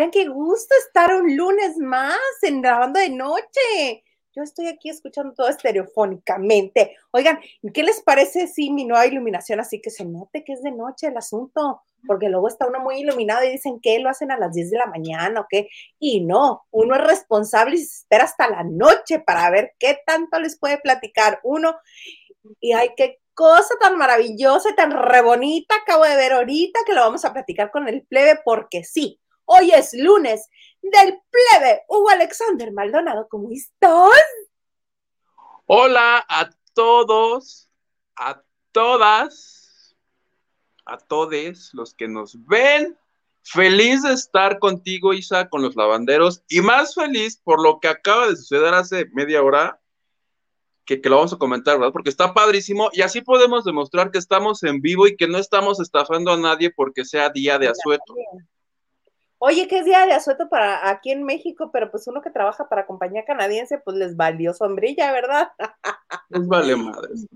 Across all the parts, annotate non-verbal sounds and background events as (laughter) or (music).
Oigan, qué gusto estar un lunes más en grabando de noche. Yo estoy aquí escuchando todo estereofónicamente. Oigan, ¿qué les parece si mi nueva iluminación así que se note que es de noche el asunto? Porque luego está uno muy iluminado y dicen que lo hacen a las 10 de la mañana o qué. Y no, uno es responsable y se espera hasta la noche para ver qué tanto les puede platicar uno. Y hay qué cosa tan maravillosa y tan re bonita acabo de ver ahorita que lo vamos a platicar con el plebe porque sí, Hoy es lunes del plebe. Hugo Alexander Maldonado, ¿cómo estás? Hola a todos, a todas, a todos los que nos ven. Feliz de estar contigo, Isa, con los lavanderos y más feliz por lo que acaba de suceder hace media hora, que, que, lo vamos a comentar, ¿verdad? Porque está padrísimo y así podemos demostrar que estamos en vivo y que no estamos estafando a nadie porque sea día de asueto. Oye, ¿qué es día de asueto para aquí en México? Pero pues uno que trabaja para compañía canadiense, pues les valió sombrilla, ¿verdad? Les vale madres.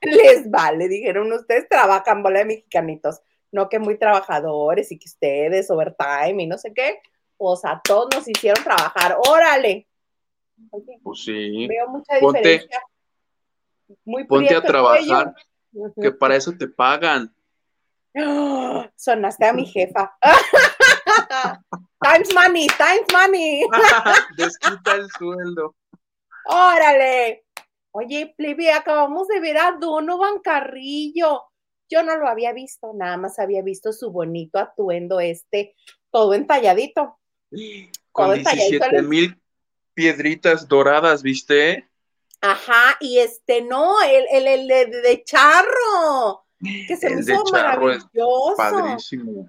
Les vale, dijeron, ustedes trabajan, bola de mexicanitos, no que muy trabajadores y que ustedes overtime y no sé qué, pues a todos nos hicieron trabajar, órale. pues sí. Veo mucha diferencia. Muy ponte a trabajar, que para eso te pagan. (gasps) Sonaste a mi jefa. (laughs) times money, times money. (laughs) Desquita el sueldo. Órale. Oye, plebe, acabamos de ver a Donovan Carrillo. Yo no lo había visto, nada más había visto su bonito atuendo este, todo entalladito. Con 17 mil piedritas doradas, ¿viste? Ajá, y este, no, el, el, el de, charro, que se me hizo maravilloso. padrísimo.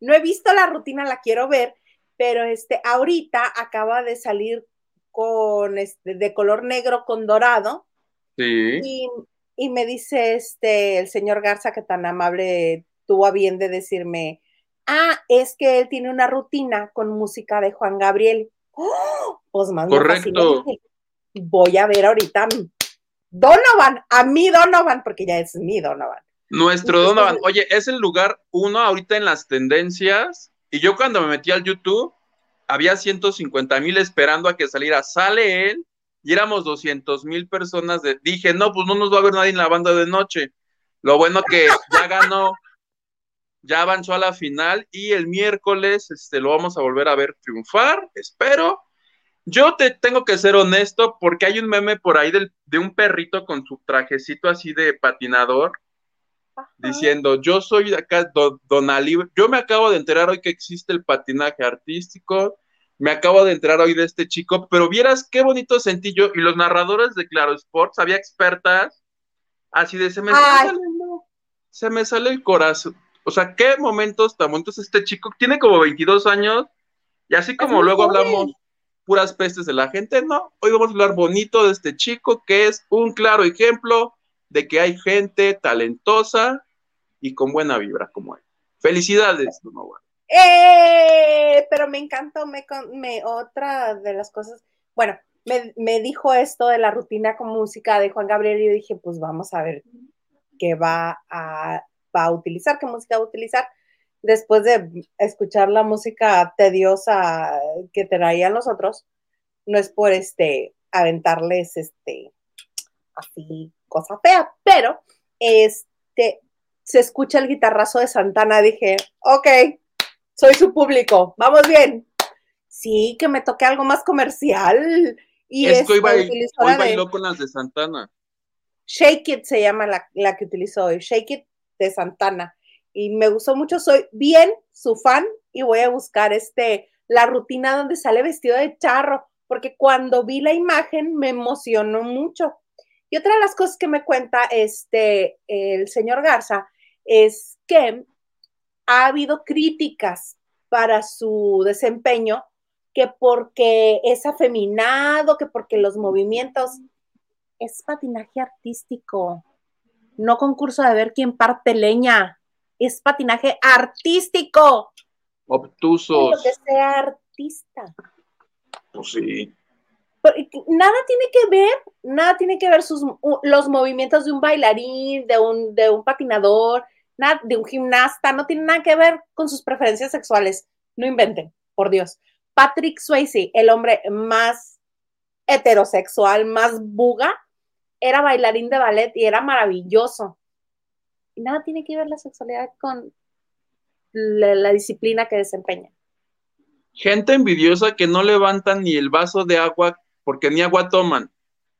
No he visto la rutina, la quiero ver, pero este, ahorita acaba de salir con este, de color negro con dorado. Sí. Y, me dice este, el señor Garza, que tan amable tuvo a bien de decirme, ah, es que él tiene una rutina con música de Juan Gabriel. ¡Oh! Pues más Correcto. voy a ver ahorita Donovan, a mí Donovan, porque ya es mi Donovan. Nuestro Donovan, oye, es el lugar uno ahorita en las tendencias. Y yo cuando me metí al YouTube, había 150 mil esperando a que saliera. Sale él y éramos 200 mil personas. De, dije, no, pues no nos va a ver nadie en la banda de noche. Lo bueno que ya ganó, ya avanzó a la final y el miércoles este, lo vamos a volver a ver triunfar, espero. Yo te tengo que ser honesto porque hay un meme por ahí de un perrito con su trajecito así de patinador diciendo, yo soy acá Don, yo me acabo de enterar hoy que existe el patinaje artístico, me acabo de enterar hoy de este chico, pero vieras qué bonito sentí yo, y los narradores de Claro Sports, había expertas, así de, se me, sale, se me sale el corazón, o sea, qué momentos tan bonitos este chico, tiene como 22 años, y así como luego hablamos puras pestes de la gente, no, hoy vamos a hablar bonito de este chico, que es un claro ejemplo de que hay gente talentosa y con buena vibra como él. Felicidades, Donovan. Eh, pero me encantó, me, me, otra de las cosas, bueno, me, dijo esto de la rutina con música de Juan Gabriel y yo dije, pues vamos a ver qué va a, va a utilizar, qué música va a utilizar. Después de escuchar la música tediosa que traían los otros, no es por este aventarles este así cosa fea, pero este, se escucha el guitarrazo de Santana, dije, ok, soy su público, vamos bien. Sí, que me toque algo más comercial. Y es que hoy, bailó con las de Santana. Shake It se llama la, la, que utilizó hoy, Shake It de Santana. Y me gustó mucho, soy bien su fan y voy a buscar este, la rutina donde sale vestido de charro, porque cuando vi la imagen me emocionó mucho. Y otra de las cosas que me cuenta este, el señor Garza es que ha habido críticas para su desempeño, que porque es afeminado, que porque los movimientos es patinaje artístico, no concurso de ver quién parte leña, es patinaje artístico. Obtusos. que sea artista. Pues sí nada tiene que ver, nada tiene que ver sus, los movimientos de un bailarín, de un, de un patinador, de un gimnasta, no tiene nada que ver con sus preferencias sexuales. No inventen, por Dios. Patrick Swayze, el hombre más heterosexual, más buga, era bailarín de ballet y era maravilloso. Y nada tiene que ver la sexualidad con la, disciplina que desempeña. Gente envidiosa que no levantan ni el vaso de agua porque ni agua toman,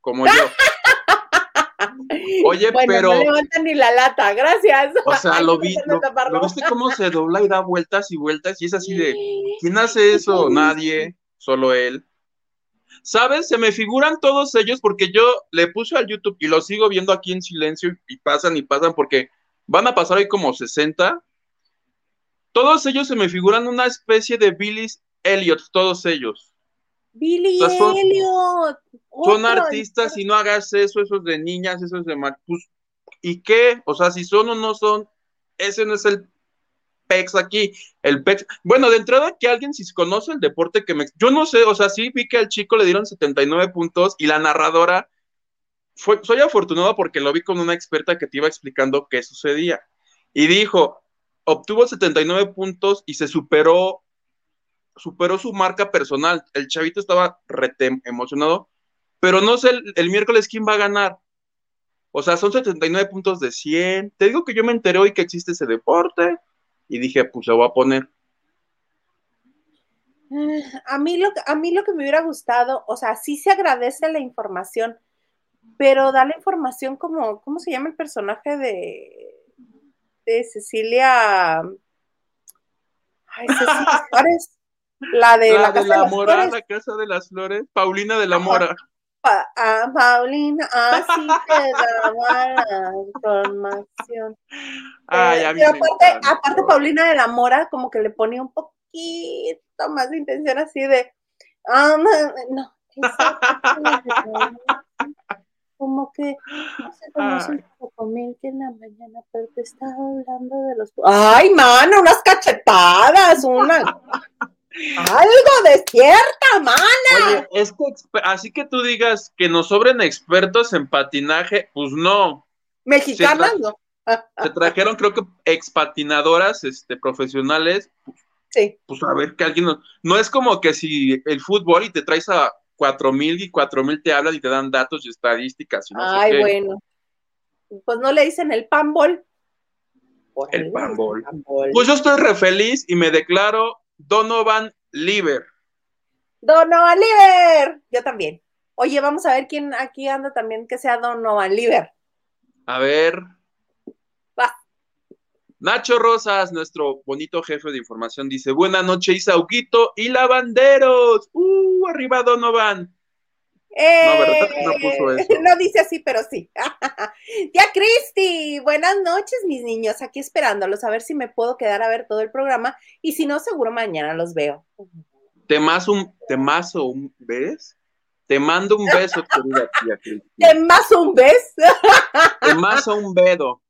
como yo. (laughs) Oye, pero. No levantan ni la lata, gracias. O sea, lo vi. Lo, viste cómo se dobla y da vueltas y vueltas? Y es así de. ¿Quién hace eso? Nadie, solo él. ¿Sabes? Se me figuran todos ellos porque yo le puse al YouTube y lo sigo viendo aquí en silencio y pasan y pasan porque van a pasar hoy como 60. Todos ellos se me figuran una especie de Billy Elliot, todos ellos. Billy Elliot. Son artistas y no hagas eso, esos de niñas, esos de pues, ¿Y qué? O sea, si son o no son, ese no es el PEX aquí. El PEX. Bueno, de entrada que alguien si conoce el deporte que me. Yo no sé, o sea, sí vi que al chico le dieron 79 puntos y la narradora. Fue, soy afortunado porque lo vi con una experta que te iba explicando qué sucedía. Y dijo, obtuvo 79 puntos y se superó superó su marca personal. El chavito estaba rete emocionado, pero no sé el, miércoles quién va a ganar. O sea, son 79 puntos de 100. Te digo que yo me enteré hoy que existe ese deporte y dije, pues lo voy a poner. Eh, a mí, lo, a mí lo que me hubiera gustado, o sea, sí se agradece la información, pero da la información como, ¿cómo se llama el personaje de, de Cecilia? Ay, Cecilia (laughs) Suárez. La de la, casa de la Mora, la casa de las flores, Paulina de la Mora. ah, Paulina, así (laughs) te daba la información. Ay, eh, aparte, aparte, Paulina de la Mora, como que le ponía un poquito más de intención así de. Ah, no, (laughs) como que no se conoce un poco que en la mañana, pero te estaba hablando de los. ¡Ay, mano! Unas cachetadas, una. Algo despierta, mana. Oye, es que así que tú digas que nos sobren expertos en patinaje, pues no. Mexicanas, no. (laughs) se trajeron, creo que expatinadoras este, profesionales. Sí. Pues a ver que alguien. No, es como que si el fútbol y te traes a cuatro mil y cuatro mil te hablan y te dan datos y estadísticas. Ay, bueno. Pues no le dicen el panbol. El panbol. Pues yo estoy re feliz y me declaro Donovan Liver. Donovan Liver. Yo también. Oye, vamos a ver quién aquí anda también que sea Donovan Liver. A ver. Va. Nacho Rosas, nuestro bonito jefe de información, dice: Buenas noches, Isauquito y lavanderos. ¡Uh! Arriba Donovan. No, ¿verdad? No puso eso. (laughs) No dice así, pero sí. (laughs) Tía Cristi, buenas noches, mis niños. Aquí esperándolos a ver si me puedo quedar a ver todo el programa y si no, seguro mañana los veo. Te mazo un, te mazo un ¿ves? Te mando un beso, querida tía (laughs) Cristi. Te mazo un beso. Te mazo un bedo.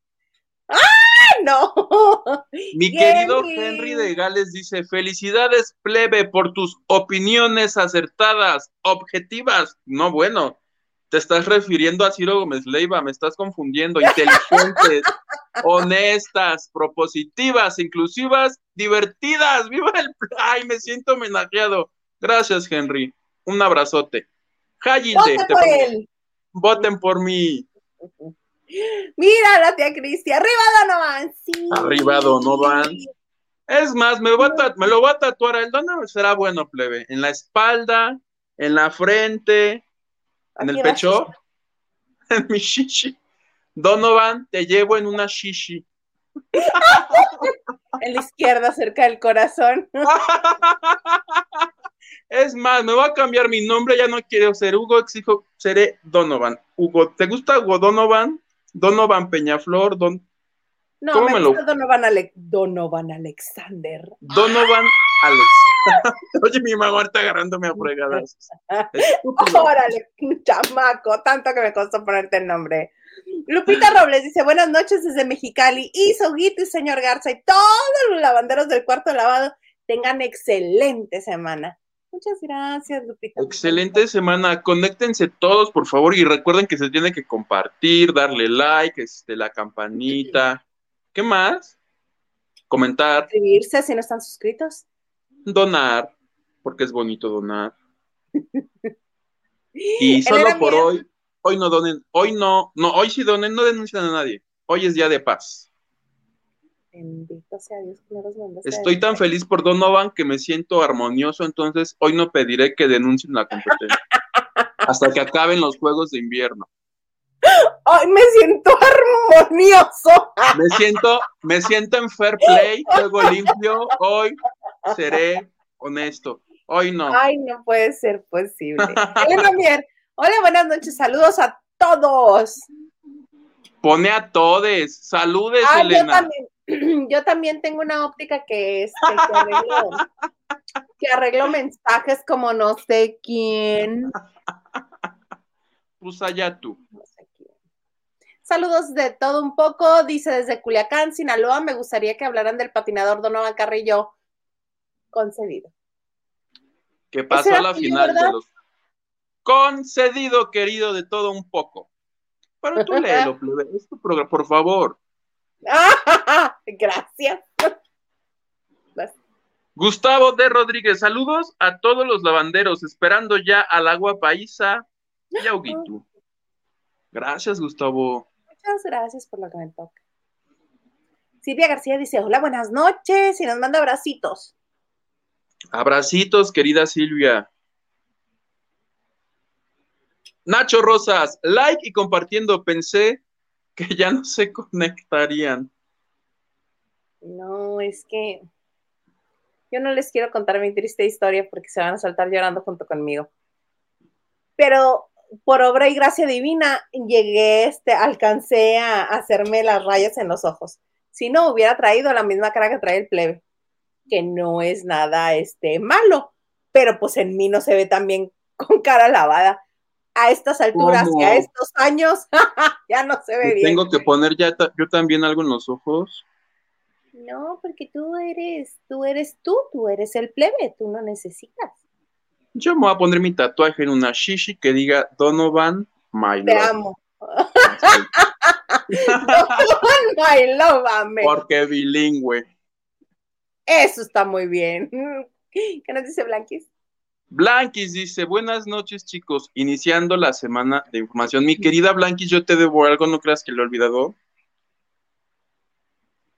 ¡Ah, (laughs) no! Mi querido Henry de Gales dice: Felicidades, plebe, por tus opiniones acertadas, objetivas. No, bueno, te estás refiriendo a Ciro Gómez Leiva, me estás confundiendo. (laughs) Inteligentes, honestas, propositivas, inclusivas, divertidas. (laughs) ¡Viva el! ¡Ay, me siento homenajeado! Gracias, Henry. Un abrazote. Voten Voten por mí. Mira la tía Cristi, arriba Donovan, sí. Arriba Donovan. Es más, me, lo voy a tatuar. El Donovan será bueno, plebe. En la espalda, en la frente, en el pecho, (laughs) en mi shishi. Donovan, te llevo en una shishi. en la izquierda, cerca del corazón. (laughs) es más, me voy a cambiar mi nombre, ya no quiero ser Hugo, exijo, seré Donovan. Hugo, ¿te gusta Hugo Donovan? Donovan Peñaflor, Don. No, me, gusta Donovan, Donovan Alexander. Donovan Alex. (laughs) Oye, mi mamá está agarrándome a fregadas. (laughs) Órale, chamaco, tanto que me costó ponerte el nombre. Lupita Robles dice, buenas noches desde Mexicali. Y Soguito y señor Garza y todos los lavanderos del cuarto lavado tengan excelente semana. Muchas gracias, Lupita. Excelente semana. Conéctense todos, por favor, y recuerden que se tiene que compartir, darle like, este, la campanita, ¿Qué más? Comentar. Suscribirse si no están suscritos. Donar, porque es bonito donar. (laughs) y solo por hoy, hoy no donen, hoy no, no, hoy sí donen, no denuncian a nadie. Hoy es día de paz. Bendito sea Dios Estoy tan feliz por Donovan que me siento armonioso, entonces hoy no pediré que denuncien la competencia. (laughs) hasta que acaben los juegos de invierno. Hoy me siento armonioso. Me siento, me siento en fair play, juego limpio. Hoy seré honesto. Hoy no. Ay, no puede ser posible. Elena Hola, buenas noches. Saludos a todos. Pone a todos. Saludes, Elena. Yo también, (clears throat) tengo una óptica que, es, que, arreglo, (laughs) que arreglo mensajes como no sé quién. Pues allá tú. Saludos de todo un poco, dice desde Culiacán, Sinaloa. Me gustaría que hablaran del patinador Donovan Carrillo. Concedido. ¿Qué pasó a la final de los concedido, querido, de todo un poco? Pero tú (laughs) léelo, es tu programa, por favor. (laughs) Gracias. Gustavo de Rodríguez, saludos a todos los lavanderos, esperando ya al agua paisa y Auguito. Gracias, Gustavo. Muchas gracias por lo que me toca. Silvia García dice, hola, buenas noches, y nos manda abracitos. Abracitos, querida Silvia. Nacho Rosas, like y compartiendo. Pensé que ya no se conectarían. No, es que yo no les quiero contar mi triste historia porque se van a saltar llorando junto conmigo. Pero por obra y gracia divina llegué, este, alcancé a hacerme las rayas en los ojos. Si no, hubiera traído la misma cara que trae el plebe, que no es nada este, malo, pero pues en mí no se ve tan bien con cara lavada. A estas alturas y a estos años, (laughs) ya no se ve bien. Tengo que poner ya yo también algo en los ojos. No, porque tú eres, tú eres tú, tú eres el plebe, tú no necesitas. Yo me voy a poner mi tatuaje en una shishi que diga Donovan My Love. Te amo. (laughs) (laughs) Donovan My Love, amén. Porque bilingüe. Eso está muy bien. ¿Qué nos dice Blanquis? Blanquis dice, buenas noches chicos, iniciando la semana de información. Mi querida Blanquis, yo te debo algo, no creas que lo he olvidado.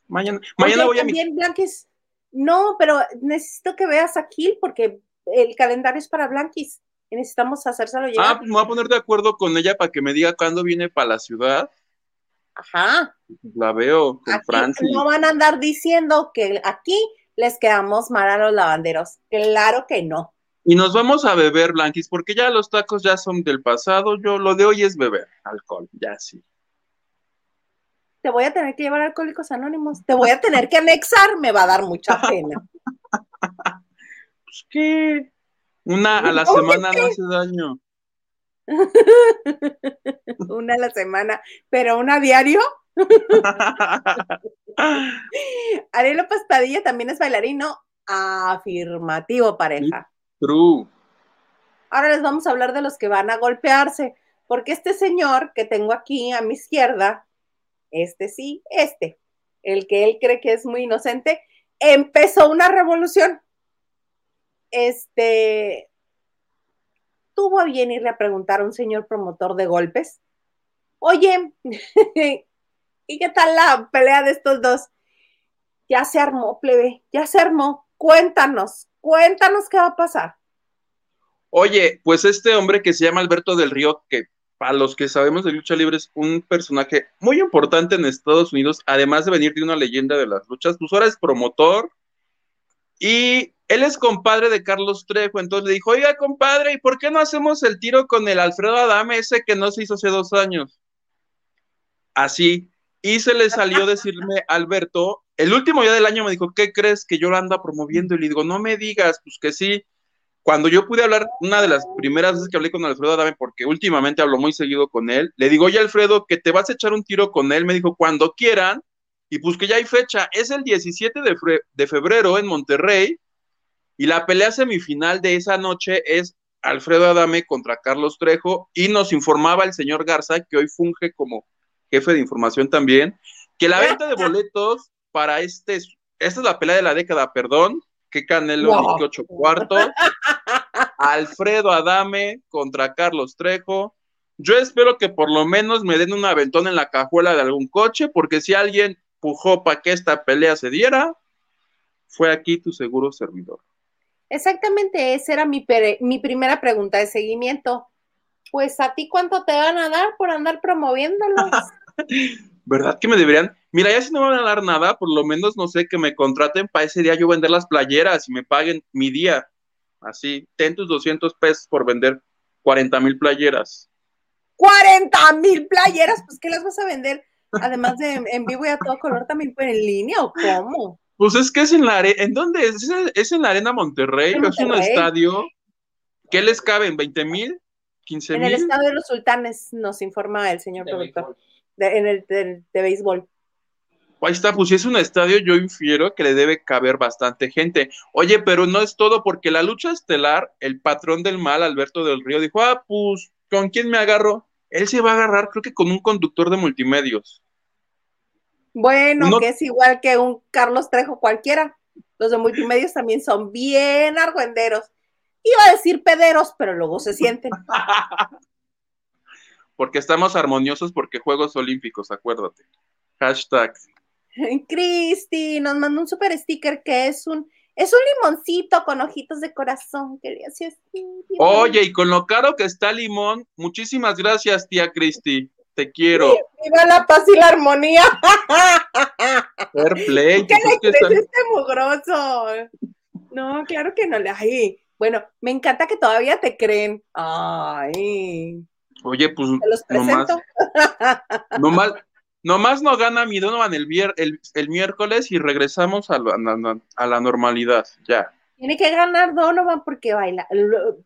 Mañana, mañana voy a mi... Blanquis. No, pero necesito que veas aquí porque el calendario es para Blanquis y necesitamos hacérselo llegar. Ah, pues me voy a poner de acuerdo con ella para que me diga cuándo viene para la ciudad. Ajá. La veo con Francia. No van a andar diciendo que aquí les quedamos mal a los lavanderos. Claro que no. Y nos vamos a beber, Blanquis, porque ya los tacos ya son del pasado. Yo lo de hoy es beber alcohol, ya sí. Te voy a tener que llevar alcohólicos anónimos. Te voy a tener que anexar, me va a dar mucha (laughs) pena. pues qué, una a la semana no hace daño. (laughs) una a la semana, pero una a diario. (laughs) Ariel López Padilla también es bailarino. Afirmativo, pareja. True. Ahora les vamos a hablar de los que van a golpearse, porque este señor que tengo aquí a mi izquierda, este sí, este, el que él cree que es muy inocente, empezó una revolución este, tuvo a bien irle a preguntar a un señor promotor de golpes, oye, (laughs) ¿y qué tal la pelea de estos dos? Ya se armó, plebe, ya se armó. Cuéntanos, cuéntanos qué va a pasar. Oye, pues este hombre que se llama Alberto del Río, que para los que sabemos de lucha libre es un personaje muy importante en Estados Unidos, además de venir de una leyenda de las luchas, pues ahora es promotor y él es compadre de Carlos Trejo, entonces le dijo, oiga, compadre, ¿y por qué no hacemos el tiro con el Alfredo Adame, ese que no se hizo hace dos años? Así, y se le salió decirme, Alberto, el último día del año me dijo, ¿qué crees que yo lo ando promoviendo? Y le digo, no me digas, pues que sí. Cuando yo pude hablar, una de las primeras veces que hablé con Alfredo Adame, porque últimamente hablo muy seguido con él, le digo, oye, Alfredo, que te vas a echar un tiro con él. Me dijo, cuando quieran, y pues que ya hay fecha, es el 17 de, de febrero en Monterrey, y la pelea semifinal de esa noche es Alfredo Adame contra Carlos Trejo y nos informaba el señor Garza, que hoy funge como jefe de información también, Que la venta de (laughs) boletos para este, esta es la pelea de la década, perdón, que Canelo Wow. 18 cuartos, (laughs) Alfredo Adame contra Carlos Trejo. Yo espero que por lo menos me den un aventón en la cajuela de algún coche, porque si alguien pujó para que esta pelea se diera, fue aquí tu seguro servidor. Exactamente, esa era mi, mi primera pregunta de seguimiento. Pues a ti cuánto te van a dar por andar promoviéndolos. (laughs) ¿Verdad que me deberían? Mira, ya si no me van a dar nada, por lo menos no sé, que me contraten para ese día yo vender las playeras y me paguen mi día. Así, ten tus 200 pesos por vender 40 mil playeras. 40 mil playeras, pues ¿qué las vas a vender? Además de en, vivo y a todo color también pues, en línea o cómo? Pues es que es en la arena, ¿en dónde es? ¿Es- ¿Es en la arena Monterrey? En ¿Es un estadio? ¿Qué les caben? ¿20 mil? ¿15 En el mil? estado de los sultanes nos informa el señor De productor. De- en el de, de béisbol. Ahí está, pues si es un estadio, yo infiero que le debe caber bastante gente. Oye, pero no es todo, porque la lucha estelar, el patrón del mal, Alberto del Río, dijo, ah, pues, ¿con quién me agarro? Él se va a agarrar, creo que con un conductor de multimedios. Bueno, No- que es igual que un Carlos Trejo cualquiera. Los de multimedios también son bien argüenderos. Iba a decir pederos, pero luego se sienten. (laughs) porque estamos armoniosos porque Juegos Olímpicos, acuérdate. Hashtag. (laughs) Cristi nos mandó un super sticker que es un es un limoncito con ojitos de corazón que le hace así. bien Oye, y con lo caro que está Limón, muchísimas gracias, tía Cristi. Te quiero. (laughs) ¡Viva la paz y la armonía! (laughs) Fair play. ¿Qué le crees este mugroso? No, claro que no le. Ay, bueno, me encanta que todavía te creen. Ay, Oye, pues te los presento. nomás, nomás no gana mi Donovan el, el, el miércoles y regresamos a, la- a la normalidad. Ya. Tiene que ganar Donovan porque baila.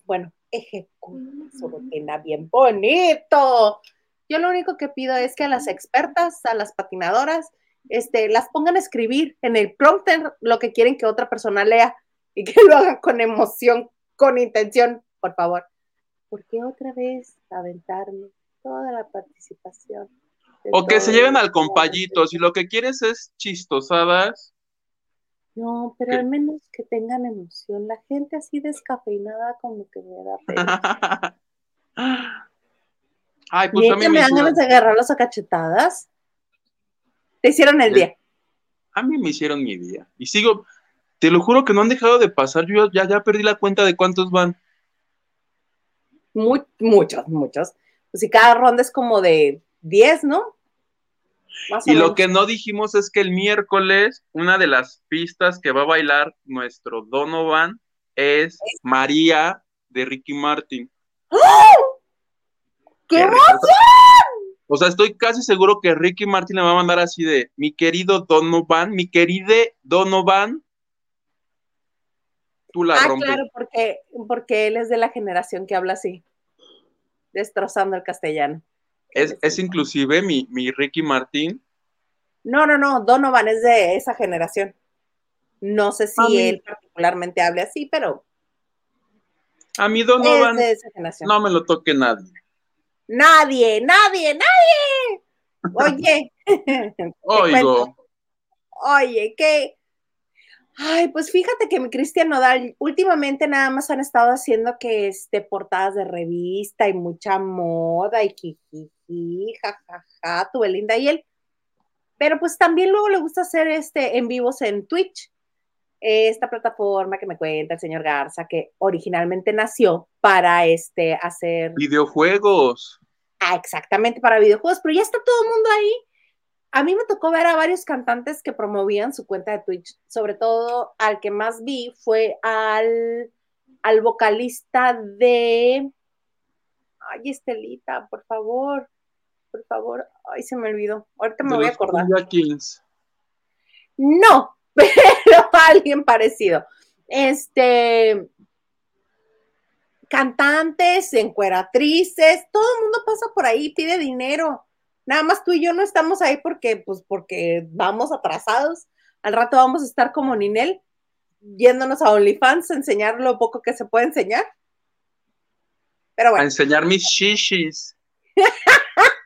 Bueno, ejecuta su rutina bien bonito. Yo lo único que pido es que a las expertas, a las patinadoras, este, las pongan a escribir en el prompter lo que quieren que otra persona lea y que lo hagan con emoción, con intención, por favor. Porque otra vez aventarme toda la participación. O que se lleven al compayito. Si lo que quieres es chistosadas, No, pero ¿Qué? al menos que tengan emoción. La gente así descafeinada como que me da pena. (laughs) Ay, pues a mí, Neta, me dan ganas de agarrarlos a cachetadas. Te hicieron el Sí. día. a mí me hicieron mi día. Y sigo, te lo juro que no han dejado de pasar. Yo ya, ya perdí la cuenta de cuántos van. Mu- muchos, muchos. Pues si cada ronda es como de 10, ¿no? Más Y lo que no dijimos es que el miércoles, una de las pistas que va a bailar nuestro Donovan es María de Ricky Martin. ¡Qué Qué emoción! O sea, estoy casi seguro que Ricky Martin le va a mandar así de mi querido Donovan, mi queride Donovan, tú la Ah, rompes. claro, porque, porque él es de la generación que habla así, destrozando el castellano. Es, es inclusive mi, mi Ricky Martin. No, no, no, Donovan es de esa generación. No sé si mí- él particularmente hable así, pero A es Donovan de esa generación. no me lo toque nadie. Nadie, nadie, nadie. Oye, (laughs) Oigo. Oye, que. Ay, pues fíjate que mi Cristian Nodal últimamente nada más han estado haciendo que este portadas de revista y mucha moda y jijiji, jajaja, tu Belinda y él. Pero pues también luego le gusta hacer este en vivos en Twitch. Esta plataforma que me cuenta el señor Garza, que originalmente nació para este hacer videojuegos. Ah, exactamente para videojuegos, pero ya está todo el mundo ahí. A mí me tocó ver a varios cantantes que promovían su cuenta de Twitch, sobre todo al que más vi fue al, al vocalista de... Ay, Estelita, por favor, por favor. Ay, se me olvidó. Ahorita me de voy a acordar. Kings. No, (laughs) pero alguien parecido. Este, cantantes, encueratrices, todo el mundo pasa por ahí, pide dinero. Nada más tú y yo no estamos ahí porque, pues, porque vamos atrasados. Al rato vamos a estar como Ninel, yéndonos a OnlyFans a enseñar lo poco que se puede enseñar. Pero A bueno, enseñar mis shishis. (laughs)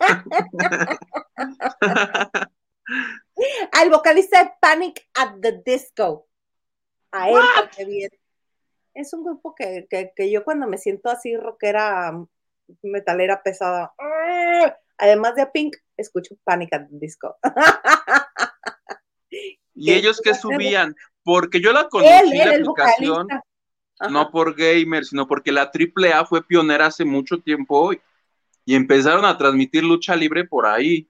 (laughs) Al vocalista de Panic at the Disco. A él, bien. Es un grupo que, que, yo cuando me siento así rockera, metalera pesada, además de Pink, escucho Panic at the Disco. (laughs) ¿Y ellos qué subían? Porque yo la conocí la aplicación, no por gamer, sino porque la AAA fue pionera hace mucho tiempo y empezaron a transmitir lucha libre por ahí.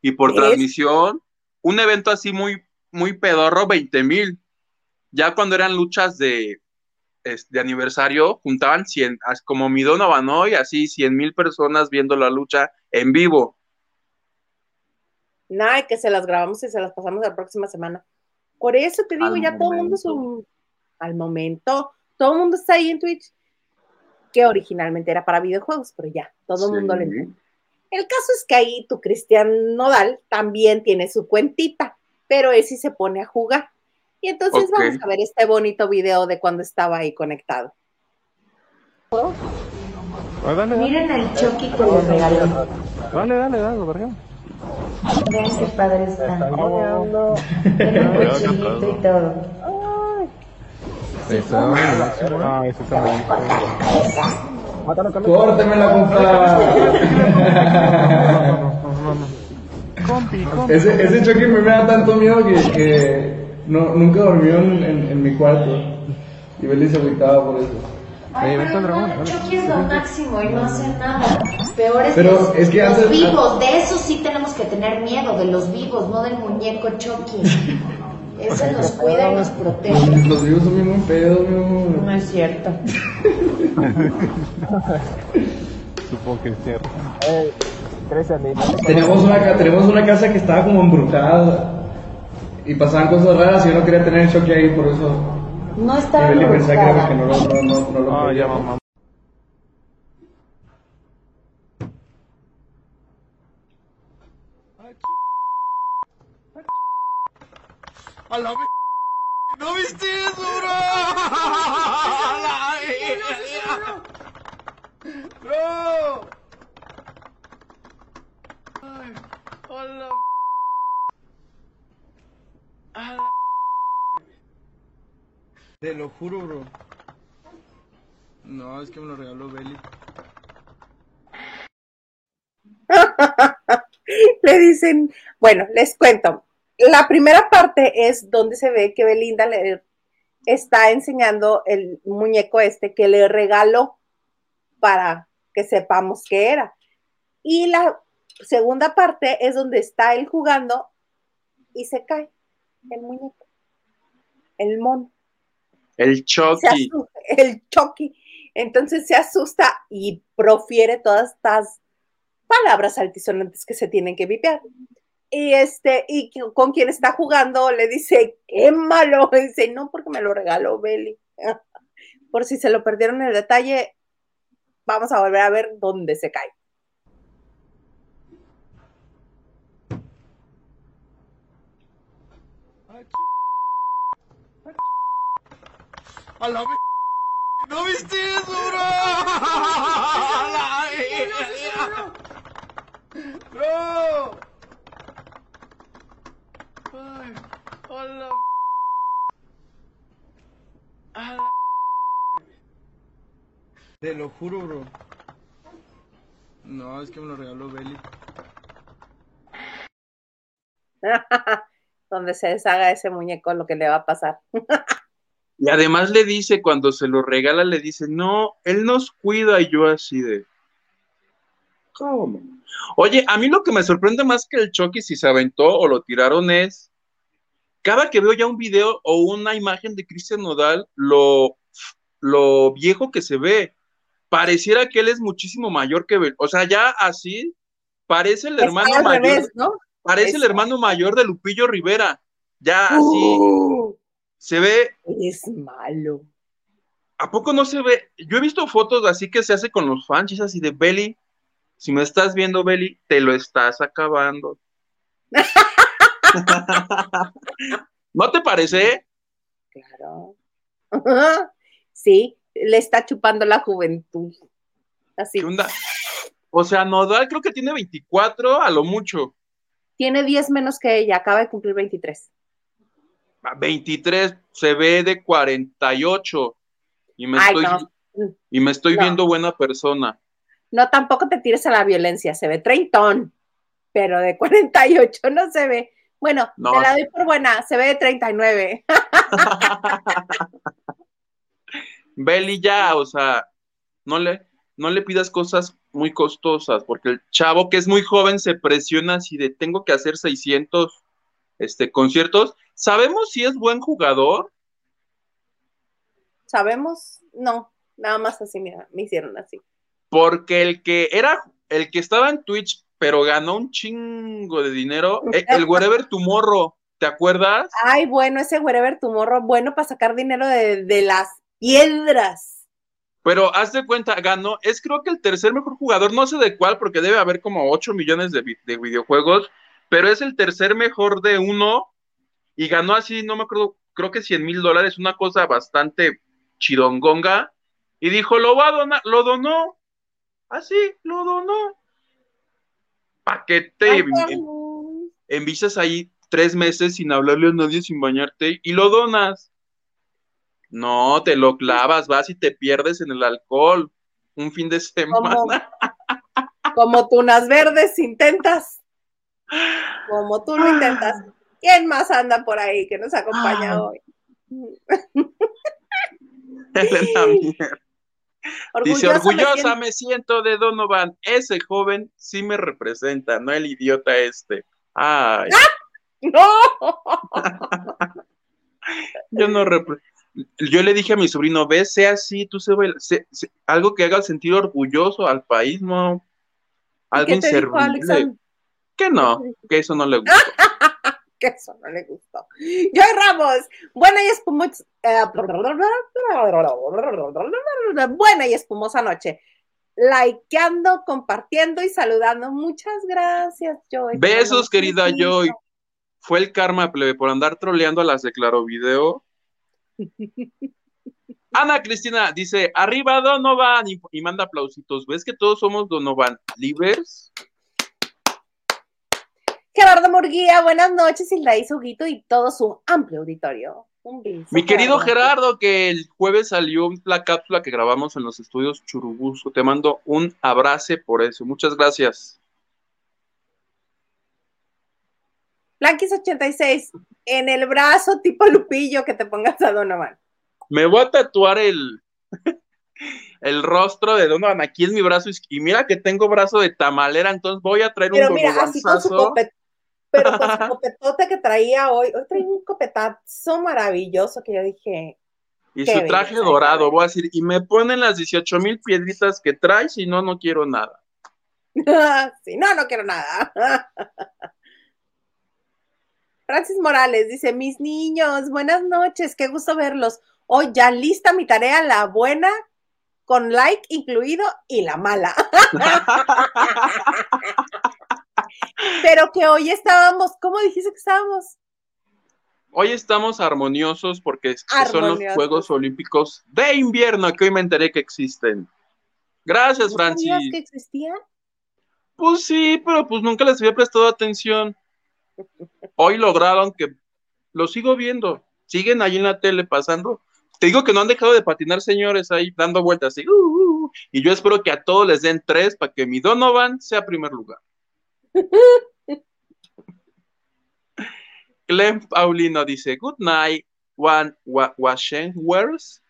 Y por transmisión, un evento así muy, muy pedorro, 20 mil. Ya cuando eran luchas de, de aniversario, juntaban 100, como mi Donovan hoy, así 100 mil personas viendo la lucha en vivo. Nada, que se las grabamos y se las pasamos la próxima semana. Por eso te digo, ya todo el mundo es un... Al momento, todo el mundo está ahí en Twitch, que originalmente era para videojuegos, pero ya, todo el mundo lo entiende. El caso es que ahí tu Cristian Nodal también tiene su cuentita, pero ese se pone a jugar. Y entonces vamos a ver este bonito video de cuando estaba ahí conectado. Miren el Chucky que le regaló. Dale, dale, dale, por ejemplo. Vean qué padre está. Tiene un cuchillito y todo. Eso, ah, eso está Córteme la compa. Ese, ese choque me da tanto miedo que, que no, nunca durmió en, en, mi cuarto. Y Beli se agüitaba por eso. Ay, pero Chucky es lo máximo y no hace nada. Peor es pero que, es que los vivos, de eso sí tenemos que tener miedo, de los vivos, no del muñeco Chucky. Ese nos cuida y nos protege. Los vivos son muy pedo, mi amor. No es cierto. (laughs) Supongo que es cierto. tenemos, una, tenemos una casa que estaba como embrujada y pasaban cosas raras y yo no quería tener choque ahí, por eso. No estaba embrujada. Que no, no, no, no, lo ah, ya, mamá. A la ¿No viste eso, bro? (laughs) ¡Bro! Ay, hola. Te lo juro, bro. No, es que me lo regaló Belly. (laughs) Le dicen, bueno, les cuento la primera parte es donde se ve que Belinda le está enseñando el muñeco este que le regaló para que sepamos qué era. Y la segunda parte es donde está él jugando y se cae el muñeco, el mono. El Chucky. El Chucky. Entonces se asusta y profiere todas estas palabras altisonantes que se tienen que vipear y este, y con quien está jugando le dice, qué malo, (laughs) dice, no, porque me lo regaló Belly. (laughs) Por si se lo perdieron el detalle, vamos a volver a ver dónde se cae. A la (laughs) ¿No viste eso, bro? Bro. Ay, hola. Te lo juro, bro. No, es que me lo regaló Belly. (laughs) Donde se deshaga ese muñeco, lo que le va a pasar. (laughs) y además le dice, cuando se lo regala, le dice, no, él nos cuida y yo así de... ¿Cómo? Oye, a mí lo que me sorprende más que el Chucky si se aventó o lo tiraron es, cada que veo ya un video o una imagen de Cristian Nodal, lo, lo viejo que se ve, pareciera que él es muchísimo mayor que, o sea, ya así, parece el hermano mayor, parece el hermano mayor de Lupillo Rivera, ya así, uh. se ve. Es malo. ¿A poco no se ve? Yo he visto fotos así que se hace con los fans, así de Belly, si me estás viendo, Belly, te lo estás acabando. (laughs) ¿No te parece? Claro. (laughs) Sí, le está chupando la juventud. Así. O sea, Nodal creo que tiene 24 a lo mucho. Tiene 10 menos que ella, acaba de cumplir 23. 23 se ve de 48 y me estoy, y me estoy viendo buena persona. No, tampoco te tires a la violencia, se ve treintón, pero de 48 no se ve. Bueno, te la doy por buena, se ve de 39. (laughs) Beli ya, o sea, no le, no le pidas cosas muy costosas, porque el chavo que es muy joven se presiona si de tengo que hacer 600 este, conciertos. ¿Sabemos si es buen jugador? ¿Sabemos? No, nada más así, mira, me hicieron así. Porque el que era, el que estaba en Twitch, pero ganó un chingo de dinero, eh, el Wherever Tomorrow, ¿te acuerdas? Ay, bueno, ese Wherever Tomorrow, bueno para sacar dinero de, de las piedras. Pero haz de cuenta, ganó, es creo que el tercer mejor jugador, no sé de cuál, porque debe haber como 8 millones de, de videojuegos, pero es el tercer mejor de uno y ganó así, no me acuerdo, creo que 100 mil dólares, una cosa bastante chidongonga, y dijo, lo va a donar, lo donó, así, lo donó. Paquete, envisas ahí tres meses sin hablarle a nadie, sin bañarte, y lo donas. No, te lo clavas, vas y te pierdes en el alcohol un fin de semana. (laughs) Como, tunas verdes intentas. Como tú lo intentas. ¿Quién más anda por ahí que nos acompaña hoy? (laughs) Dice, orgullosa me siento. de Donovan. Ese joven sí me representa, no el idiota este. Ay. ¡Ah! ¡No! (laughs) Yo no yo le dije a mi sobrino, ve, sea así, tú se, algo que haga sentir orgulloso al país, no algo inservible. Que no, que eso no le gusta. (laughs) que eso no le gustó. Joy Ramos, buena y espumosa. buena y espumosa noche. Likeando, compartiendo y saludando. Muchas gracias, Joy. Besos, querida Joy. Fue el karma, plebe, por andar troleando a las de Claro Video. (laughs) Ana Cristina dice, arriba Donovan, y, y manda aplausitos. ¿Ves que todos somos Donovan libres? Gerardo Murguía, buenas noches, Israel Huguito y todo su amplio auditorio. Un Mi querido Gerardo, que el jueves salió la cápsula que grabamos en los estudios Churubusco. Te mando un abrazo por eso. Muchas gracias. Blanquis86, en el brazo tipo Lupillo que te pongas a Donovan. Me voy a tatuar el, (laughs) el rostro de Donovan aquí en mi brazo y mira que tengo brazo de tamalera, entonces voy a traer Pero mira, así con su pero con su (laughs) copetote que traía hoy, hoy traía un copetazo maravilloso que yo dije. Y su traje dorado, voy a decir, y me ponen las 18 mil piedritas que trae, si no, no quiero nada. (laughs) si no, no quiero nada. (laughs) Francis Morales dice, mis niños, buenas noches, qué gusto verlos. Hoy ya lista mi tarea, la buena, con like incluido, y la mala. Pero que hoy estábamos, ¿cómo dijiste que estábamos? Hoy estamos armoniosos porque son los Juegos Olímpicos de invierno que hoy me enteré que existen. Gracias, ¿No Francis. que existían? Pues sí, pero pues nunca les había prestado atención. Hoy lograron que lo sigo viendo. Siguen ahí en la tele pasando. Te digo que no han dejado de patinar, señores, ahí dando vueltas así. Uh, uh, uh. y yo espero que a todos les den tres para que mi Donovan sea primer lugar. Clem Paulino dice, Good night, one Washingwears.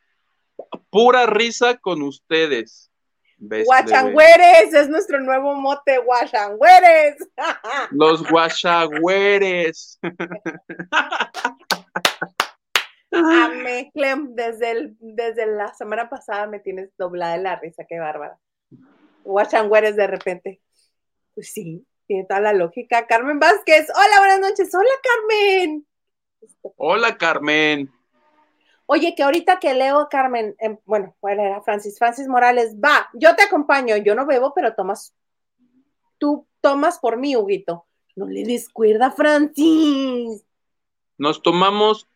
Pura risa con ustedes. Guachangüeres, es nuestro nuevo mote, guachangüeres. (laughs) Los guachagüeres. Ame, Clem, desde, el, desde la semana pasada me tienes doblada la risa, qué bárbara. Guachangüeres de repente. Pues sí, tiene toda la lógica. Carmen Vázquez, hola, buenas noches. Hola, Carmen. Hola, Carmen. Oye, que ahorita que leo Carmen, em, bueno, ¿cuál era Francis? Francis Morales, va, yo te acompaño, yo no bebo, pero tomas, tú tomas por mí, Huguito. No le descuerda, Francis. Nos tomamos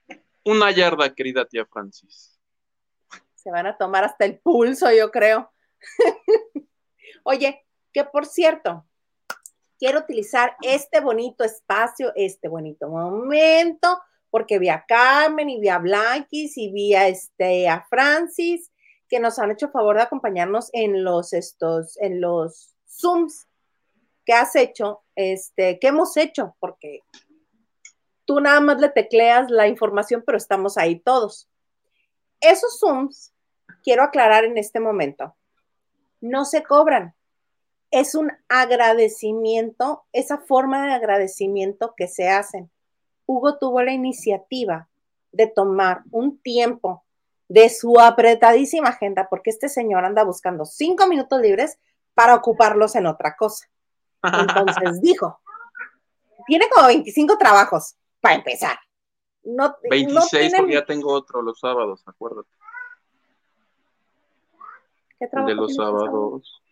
una yarda, querida tía Francis. Se van a tomar hasta el pulso, yo creo. (laughs) Oye, que por cierto, quiero utilizar este bonito espacio, este bonito momento, porque vi a Carmen y vi a Blanquis y vi a, este, a Francis, que nos han hecho favor de acompañarnos en los, estos, en los Zooms que has hecho, este, que hemos hecho, porque tú nada más le tecleas la información, pero estamos ahí todos. Esos Zooms, quiero aclarar en este momento, no se cobran es un agradecimiento, esa forma de agradecimiento que se hacen. Hugo tuvo la iniciativa de tomar un tiempo de su apretadísima agenda, porque este señor anda buscando cinco minutos libres para ocuparlos en otra cosa. Entonces (laughs) dijo, tiene como 25 trabajos para empezar. No, 26 porque ya tengo otro los sábados, acuérdate. ¿Qué trabajo de los sábados.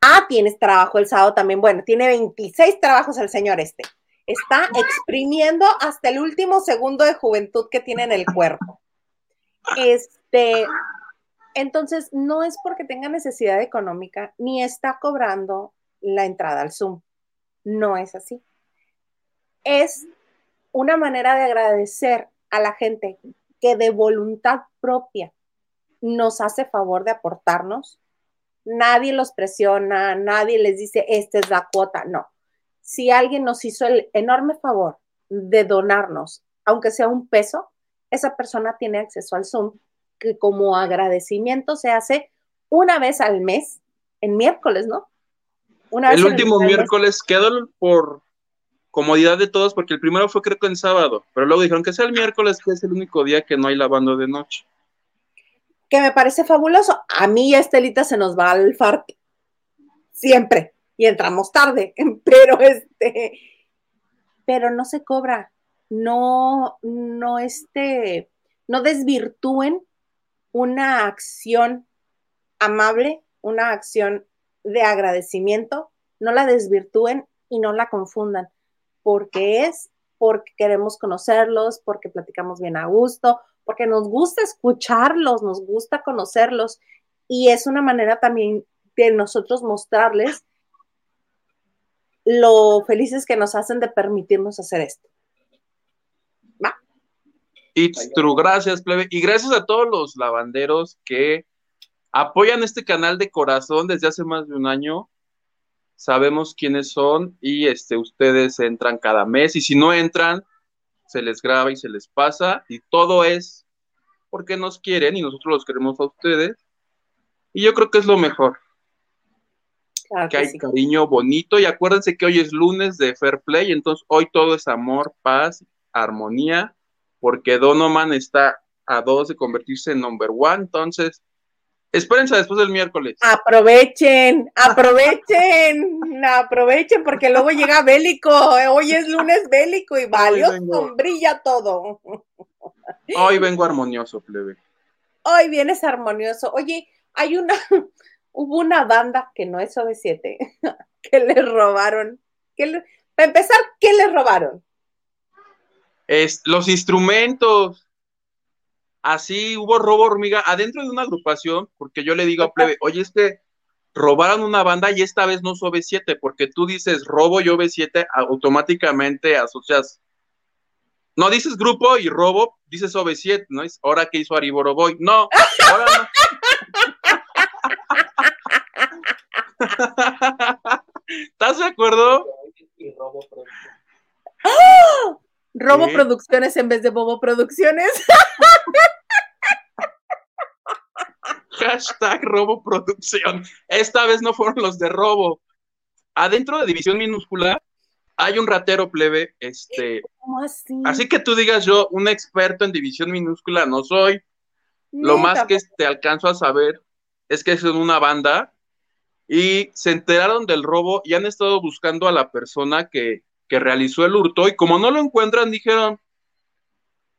Ah, tienes trabajo el sábado también. Bueno, tiene 26 trabajos el señor este. Está exprimiendo hasta el último segundo de juventud que tiene en el cuerpo. Este, entonces, no es porque tenga necesidad económica, ni está cobrando la entrada al Zoom. No es así. Es una manera de agradecer a la gente que de voluntad propia nos hace favor de aportarnos nadie los presiona, nadie les dice, esta es la cuota, no. Si alguien nos hizo el enorme favor de donarnos, aunque sea un peso, esa persona tiene acceso al Zoom, que como agradecimiento se hace una vez al mes, en miércoles, ¿no? Una vez el último miércoles quedó por comodidad de todos, porque el primero fue creo que en sábado, pero luego dijeron que sea el miércoles, que es el único día que no hay lavando de noche que me parece fabuloso. A mí Estelita se nos va al farte. Siempre. Y entramos tarde. (laughs) Pero este. Pero no se cobra. No, no este. No desvirtúen una acción amable, una acción de agradecimiento. No la desvirtúen y no la confundan. Porque es porque queremos conocerlos, porque platicamos bien a gusto, porque nos gusta escucharlos, nos gusta conocerlos y es una manera también de nosotros mostrarles lo felices que nos hacen de permitirnos hacer esto. ¿Va? It's true, gracias, plebe. Y gracias a todos los lavanderos que apoyan este canal de corazón desde hace más de un año. Sabemos quiénes son y este, ustedes entran cada mes y si no entran, se les graba y se les pasa, y todo es porque nos quieren y nosotros los queremos a ustedes. Y yo creo que es lo mejor. que, hay cariño bonito y acuérdense que hoy es lunes de Fair Play, entonces hoy todo es amor, paz, armonía, porque Donoman está a dos de convertirse en number one, entonces Espérense después del miércoles. Aprovechen, (laughs) aprovechen, aprovechen, porque luego llega bélico. Hoy es lunes bélico y valió brilla todo. Hoy vengo armonioso, plebe. Hoy vienes armonioso. Oye, hay una, (laughs) hubo una banda que no es OV7, (laughs) que le robaron. para empezar, ¿qué le robaron? Es, los instrumentos. Así hubo robo hormiga adentro de una agrupación, porque yo le digo a Plebe, oye, es que robaron una banda y esta vez no es OV7, porque tú dices robo y OV7, automáticamente asocias. No dices grupo y robo, dices OV7, ¿no? Es hora que hizo Ariboroboy. No, ahora no. (laughs) ¿Estás de acuerdo? Robo Producciones en vez de Bobo Producciones. (laughs) Hashtag robo producción. Esta vez no fueron los de robo. Adentro de división minúscula hay un ratero plebe, este. así? que tú digas yo, un experto en división minúscula no soy. Lo más que te alcanzo a saber es que son una banda y se enteraron del robo y han estado buscando a la persona que, que realizó el hurto y como no lo encuentran dijeron,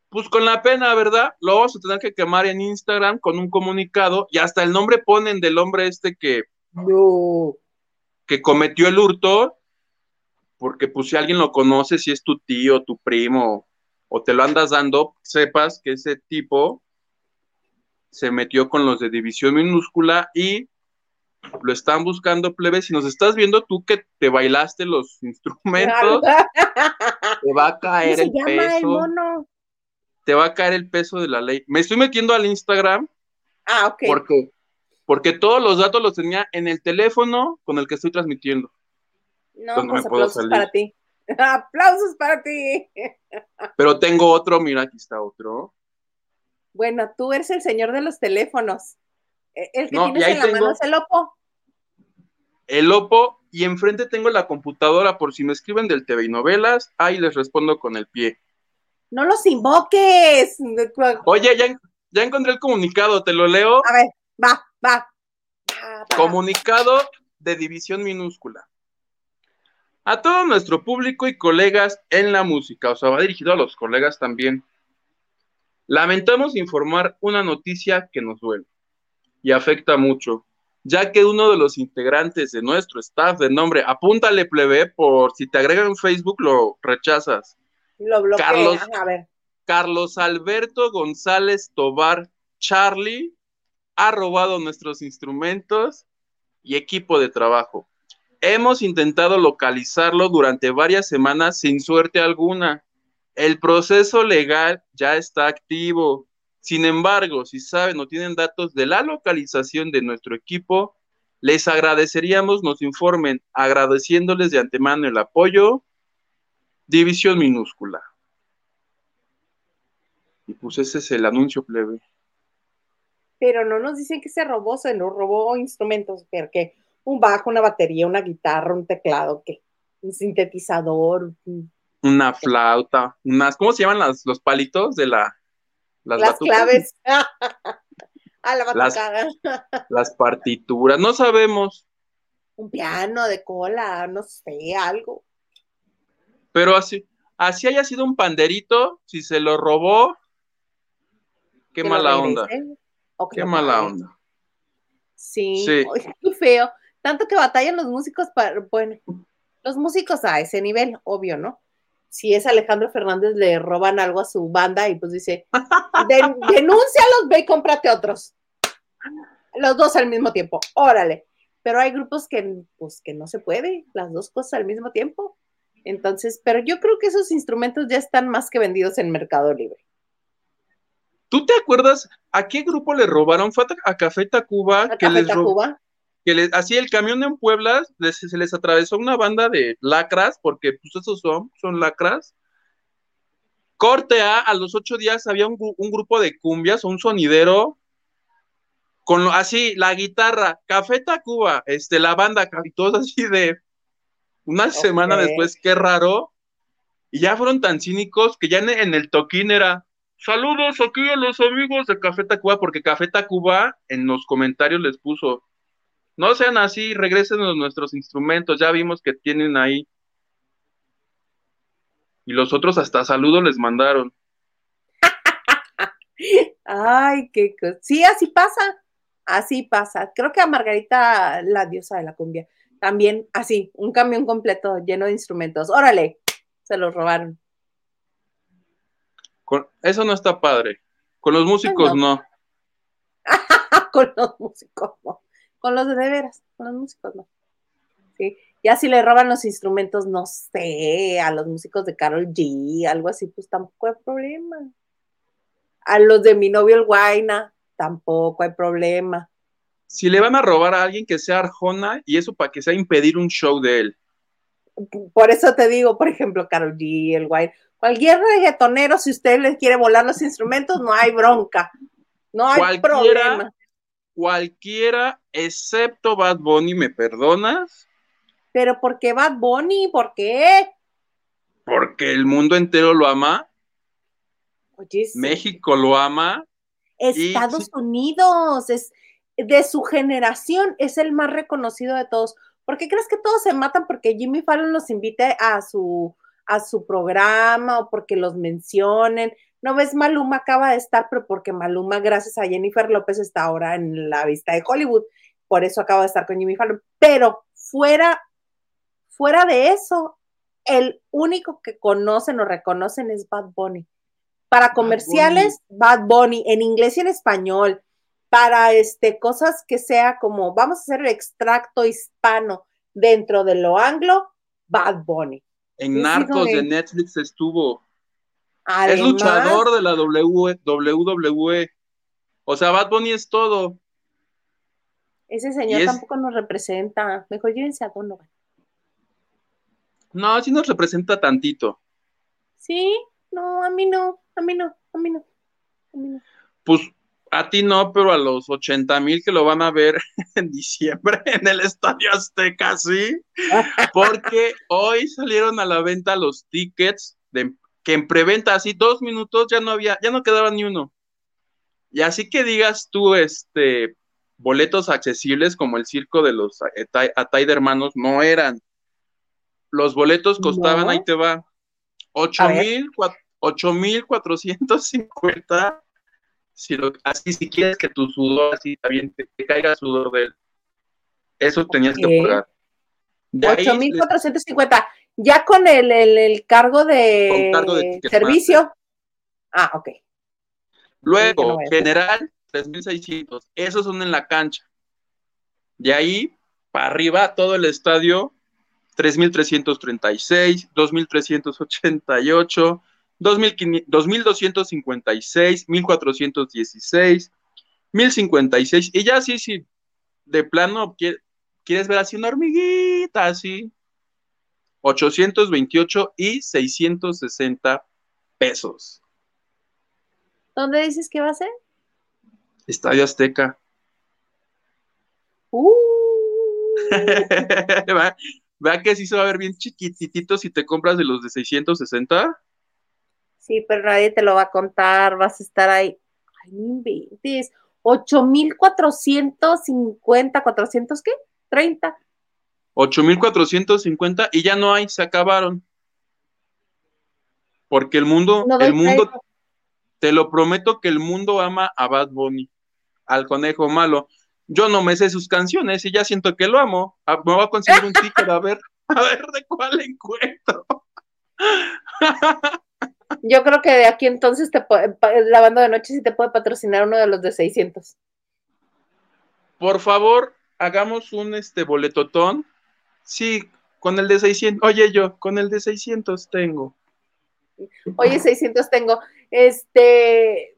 pues con la pena, ¿verdad? Lo vamos a tener que quemar en Instagram con un comunicado y hasta el nombre ponen del hombre este que, que cometió el hurto, porque pues si alguien lo conoce, si es tu tío, tu primo, o te lo andas dando, sepas que ese tipo se metió con los de división minúscula y lo están buscando, plebe. Si nos estás viendo tú que te bailaste los instrumentos, (laughs) te va a caer el peso. Te va a caer el peso de la ley. Me estoy metiendo al Instagram. Ah, ok. Porque, porque todos los datos los tenía en el teléfono con el que estoy transmitiendo. No, pues (laughs) aplausos para ti. aplausos para ti. Pero tengo otro, mira, aquí está otro. Bueno, tú eres el señor de los teléfonos. E, el que tienes en la mano es el Oppo. El Oppo, y enfrente tengo la computadora por si me escriben del TV y novelas, ahí les respondo con el pie. No los invoques. Oye, ya, ya encontré el comunicado, ¿te lo leo? A ver, va, va. Comunicado de división minúscula. A todo nuestro público y colegas en la música, o sea, va dirigido a los colegas también. Lamentamos informar una noticia que nos duele y afecta mucho, ya que uno de los integrantes de nuestro staff de nombre, apúntale plebe, por si te agregan en Facebook lo rechazas. Lo bloquea, Carlos, a ver. Carlos Alberto González Tobar Charlie ha robado nuestros instrumentos y equipo de trabajo. Hemos intentado localizarlo durante varias semanas sin suerte alguna. El proceso legal ya está activo. Sin embargo, si saben o tienen datos de la localización de nuestro equipo, les agradeceríamos nos informen, agradeciéndoles de antemano el apoyo. División minúscula. Y pues ese es el anuncio plebe. Pero no nos dicen que se robó, se nos robó instrumentos, pero que un bajo, una batería, una guitarra, un teclado, ¿qué? Un sintetizador, una flauta, unas, ¿cómo se llaman las, los palitos de la... Las, claves. (laughs) A la batucada. Las, partituras, no sabemos. Un piano de cola, no sé, algo. Pero así, así haya sido un panderito, si se lo robó, qué mala onda. Qué mala onda. Sí, sí. qué feo. Tanto que batallan los músicos para, bueno, los músicos a ese nivel, obvio, ¿no? Si es Alejandro Fernández, le roban algo a su banda y pues dice, (laughs) denúncialos, ve y cómprate otros. Los dos al mismo tiempo, órale. Pero hay grupos que, pues, que no se puede, las dos cosas al mismo tiempo. Entonces, pero yo creo que esos instrumentos ya están más que vendidos en Mercado Libre. ¿Tú te acuerdas a qué grupo le robaron? ¿Fue a Café Tacuba? ¿A que Café Tacuba? Que así el camión en Puebla se les atravesó una banda de lacras, porque pues esos son, son lacras. Corte A, a los ocho días había un, grupo de cumbias, un sonidero, con así, la guitarra, Café Tacuba, este, la banda, y todo así de una semana después, qué raro. Y ya fueron tan cínicos que ya en, el toquín era, saludos aquí a los amigos de Café Tacuba, porque Café Tacuba en los comentarios les puso, no sean así, regresen nuestros instrumentos, ya vimos que tienen ahí. Y los otros hasta saludos les mandaron. Ay, qué cosa. Sí, así pasa, así pasa. Creo que a Margarita, la diosa de la cumbia, también así, un camión completo lleno de instrumentos. Órale, se los robaron. Con, eso no está padre. Con los músicos no. (laughs) Con los músicos no con los de, de veras, con los músicos no. ¿Sí? Ya si le roban los instrumentos, no sé, a los músicos de Carol G, algo así, pues tampoco hay problema. A los de mi novio el Guaina, tampoco hay problema. Si le van a robar a alguien que sea Arjona, y eso para que sea impedir un show de él. Por eso te digo, por ejemplo, Carol G, el Guaina, cualquier reggaetonero, si usted le quiere volar los instrumentos, no hay bronca. No hay problema cualquiera excepto Bad Bunny, ¿me perdonas? Pero ¿por qué Bad Bunny? ¿Por qué? Porque el mundo entero lo ama. México lo ama. Estados Unidos es de su generación es el más reconocido de todos. ¿Por qué crees que todos se matan porque Jimmy Fallon los invite a su a su programa o porque los mencionen? No ves, Maluma acaba de estar, pero porque Maluma, gracias a Jennifer López, está ahora en la vista de Hollywood. Por eso acaba de estar con Jimmy Fallon. Pero fuera, fuera de eso, el único que conocen o reconocen es Bad Bunny. Para comerciales, Bad Bunny, en inglés y en español. para este, cosas que sea como, vamos a hacer el extracto hispano dentro de lo anglo, Bad Bunny. En Narcos de Netflix estuvo. Es luchador de la WWE. O sea, Bad Bunny es todo. Ese señor tampoco nos representa. Mejor llévense a Donovan. No, sí nos representa tantito. Sí, no, a mí no, a mí no, a mí no. A mí no. Pues a ti no, pero a los 80 mil que lo van a ver (laughs) en diciembre en el Estadio Azteca, sí. (laughs) Porque hoy salieron a la venta los tickets de, que en preventa, así dos minutos ya no había, ya no quedaba ni uno. Y así que digas tú, este, boletos accesibles como el circo de los Atay de Hermanos no eran. Los boletos costaban, ahí te va, 8 mil, 8 mil 450 si lo, así si quieres que tu sudor así también te, caiga sudor de él. Eso tenías que pagar. 8.450. Ya con el, el, cargo, de, cargo de servicio. Ah, ok. Luego, general, 3.600. Esos son en la cancha. De ahí, para arriba, todo el estadio, 3.336, 2.388, 2256, 1416, 1056, y ya sí, sí, de plano quieres ver así una hormiguita, así, 828 y 660 pesos. ¿Dónde dices que va a ser? Estadio Azteca. (laughs) Uh. (laughs) Vea que sí se va a ver bien chiquitito si te compras de los de 660. Sí, pero nadie te lo va a contar, vas a estar ahí. Ay, no inventes. 8,450, 400 qué? 30. 8,450 y ya no hay, se acabaron. Porque el mundo, el mundo, te lo prometo que el mundo ama a Bad Bunny, al conejo malo. Yo no me sé sus canciones y ya siento que lo amo. Ah, me voy a conseguir un ticket a ver, (laughs) a ver de cuál encuentro. (laughs) Yo creo que de aquí entonces te la banda de noche sí te puede patrocinar uno de los de 600. Por favor, hagamos un este boletotón. Sí, con el de 600. Oye, yo, con el de 600 tengo. Oye, 600 tengo. Este.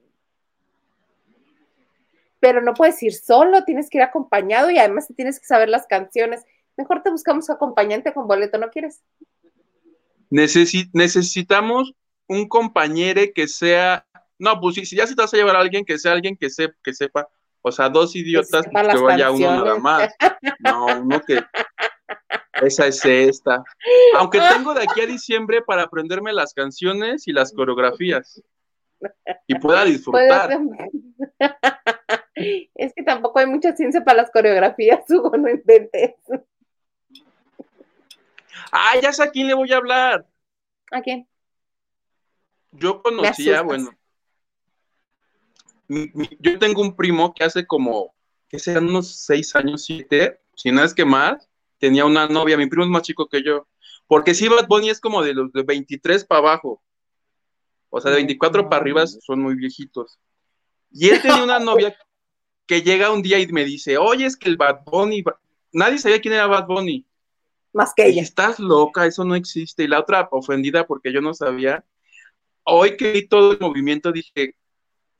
Pero no puedes ir solo, tienes que ir acompañado y además tienes que saber las canciones. Mejor te buscamos acompañante con boleto, ¿no quieres? necesitamos un compañero que sea, no, pues si, ya si te vas a llevar a alguien, que sea alguien que, que sepa, o sea, dos idiotas, que, que vaya uno nada más. (laughs) No, uno que... Esa es esta. Aunque tengo de aquí a diciembre para aprenderme las canciones y las coreografías. Y pueda disfrutar. (laughs) Es que tampoco hay mucha ciencia para las coreografías, (laughs) Hugo, no inventes. Ah, ya sé a quién le voy a hablar. ¿A quién? Yo conocía, bueno, yo tengo un primo que hace como, que sean unos seis años, siete, si no es que más, tenía una novia, mi primo es más chico que yo, porque si Bad Bunny es como de los de 23 para abajo, o sea, de 24 para arriba son muy viejitos. Y él tenía una novia que llega un día y me dice, oye, es que el Bad Bunny, nadie sabía quién era Bad Bunny. Más que ella. Estás loca, eso no existe. Y la otra ofendida porque yo no sabía, hoy que vi todo el movimiento dije,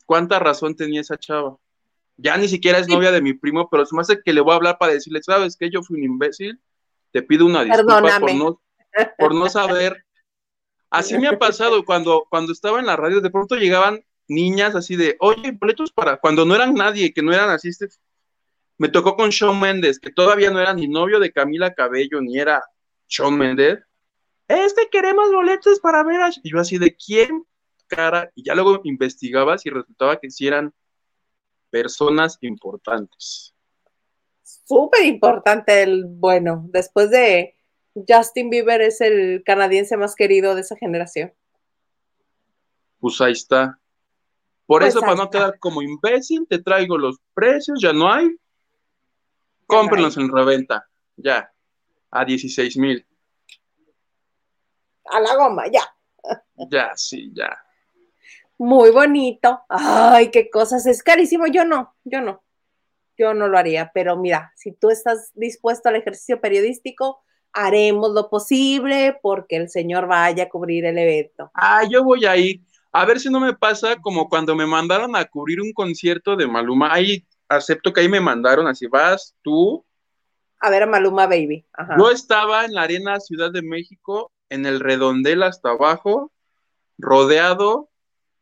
¿cuánta razón tenía esa chava? Ya ni siquiera es novia de mi primo, pero se me hace que le voy a hablar para decirle, ¿sabes qué? Yo fui un imbécil, te pido una disculpa por no, por no saber. Así me ha pasado (laughs) cuando, cuando estaba en la radio, de pronto llegaban niñas así de, oye, boletos para, cuando no eran nadie, que no eran así, este, me tocó con Shawn Mendes, que todavía no era ni novio de Camila Cabello, ni era Shawn Mendes, es que queremos boletos para ver a... Y yo así, ¿de quién cara? Y ya luego investigabas y resultaba que sí eran personas importantes. Súper importante el, bueno, después de Justin Bieber es el canadiense más querido de esa generación. Pues ahí está. Por pues eso, para no quedar como imbécil, te traigo los precios, ya no hay. Cómprenlos en reventa, ya, a 16 mil a la goma, ya. Ya, sí, ya. Muy bonito. Ay, qué cosas. Es carísimo. Yo no, yo no. Yo no lo haría. Pero mira, si tú estás dispuesto al ejercicio periodístico, haremos lo posible porque el señor vaya a cubrir el evento. Ah, yo voy a ir. A ver si no me pasa como cuando me mandaron a cubrir un concierto de Maluma. Ahí acepto que ahí me mandaron, así vas tú. A ver a Maluma Baby. Yo estaba en la Arena Ciudad de México, en el redondel hasta abajo, rodeado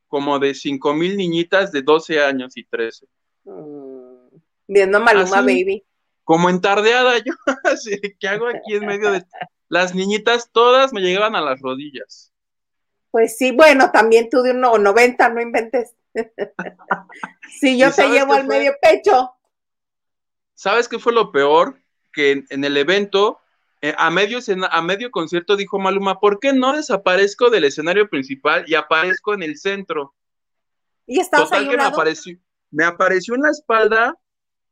como de cinco mil niñitas de 12 años y 13. Mm, viendo a Maluma Baby. Como entardeada, yo, (laughs) así, ¿qué hago aquí en medio de... Las niñitas todas me llegaban a las rodillas. Pues sí, bueno, también tú de un 90, no inventes. (laughs) sí, yo te llevo al medio pecho. ¿Sabes qué fue lo peor? Que en, el evento, eh, a, medio a medio concierto, dijo Maluma, ¿por qué no desaparezco del escenario principal y aparezco en el centro? Y estabas ahí que me apareció, me apareció en la espalda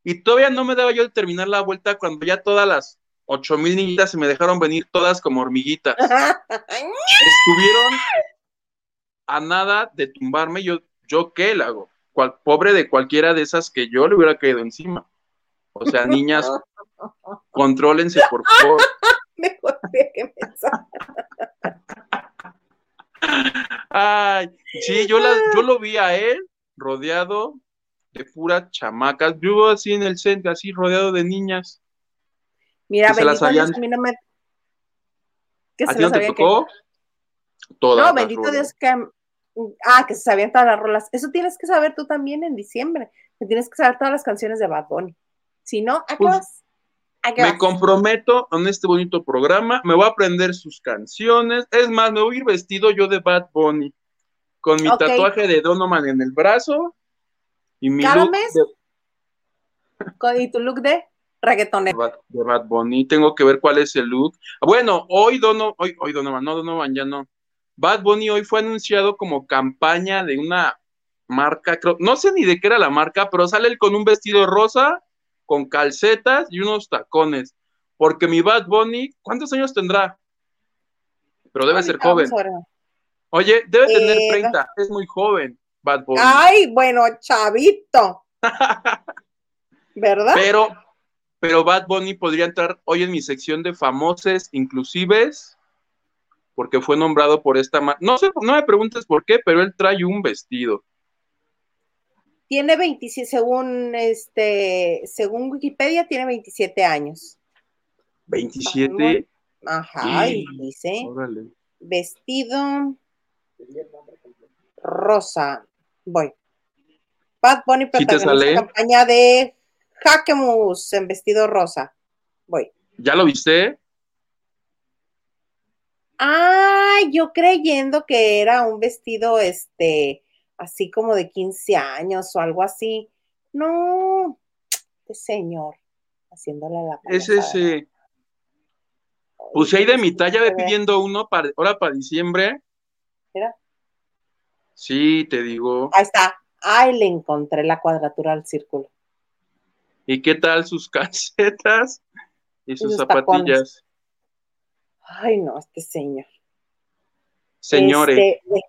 y todavía no me daba yo de terminar la vuelta cuando ya todas las ocho mil niñitas se me dejaron venir todas como hormiguitas. (laughs) Estuvieron a nada de tumbarme. Yo, ¿yo qué le hago? pobre de cualquiera de esas que yo le hubiera caído encima. O sea, niñas, (laughs) contrólense, por favor. (laughs) Mejor que Ay, sí, yo, la, yo lo vi a él rodeado de puras chamacas. Yo así en el centro, así rodeado de niñas. Mira, bendito Dios, a mí no me... ¿A ti no te tocó? no, bendito Dios que... Ah, que se sabían todas las rolas. Eso tienes que saber tú también en diciembre. Que tienes que saber todas las canciones de Bad Bunny. Si no, ¿a qué pues, me comprometo en este bonito programa. Me voy a aprender sus canciones. Es más, me voy a ir vestido yo de Bad Bunny. Con mi tatuaje de Donovan en el brazo. Y mi ¿Cada mes? ¿Y tu look de? reggaetonero. De Bad, Bunny, tengo que ver cuál es el look. Bueno, hoy Dono, hoy, hoy Donovan, no Donovan, ya no. Bad Bunny hoy fue anunciado como campaña de una marca, creo, no sé ni de qué era la marca, pero sale él con un vestido rosa, con calcetas y unos tacones. Porque mi Bad Bunny, ¿cuántos años tendrá? Pero debe ser joven. Oye, debe tener 30, eh, es muy joven, Bad Bunny. Ay, bueno, chavito. (laughs) ¿Verdad? Pero pero Bad Bunny podría entrar hoy en mi sección de famoses inclusives, porque fue nombrado por esta... No sé, no me preguntes por qué, pero él trae un vestido. Tiene 27, según, este, según Wikipedia, tiene 27 años. 27. Ajá, y dice vestido rosa. Voy. Bad Bunny protagoniza la campaña de Jacquemus en vestido rosa. Voy. ¿Ya lo viste? Ah, yo creyendo que era un vestido, este, así como de 15 años o algo así. No, este señor, haciéndole la Es ese. Pues ahí de mi talla ve pidiendo uno para, ahora para diciembre. ¿Era? Sí, te digo. Ahí está. Ahí le encontré la cuadratura al círculo. ¿Y qué tal sus (laughs) calcetas y sus, zapatillas? Ay, no, este señor. Señores. Este,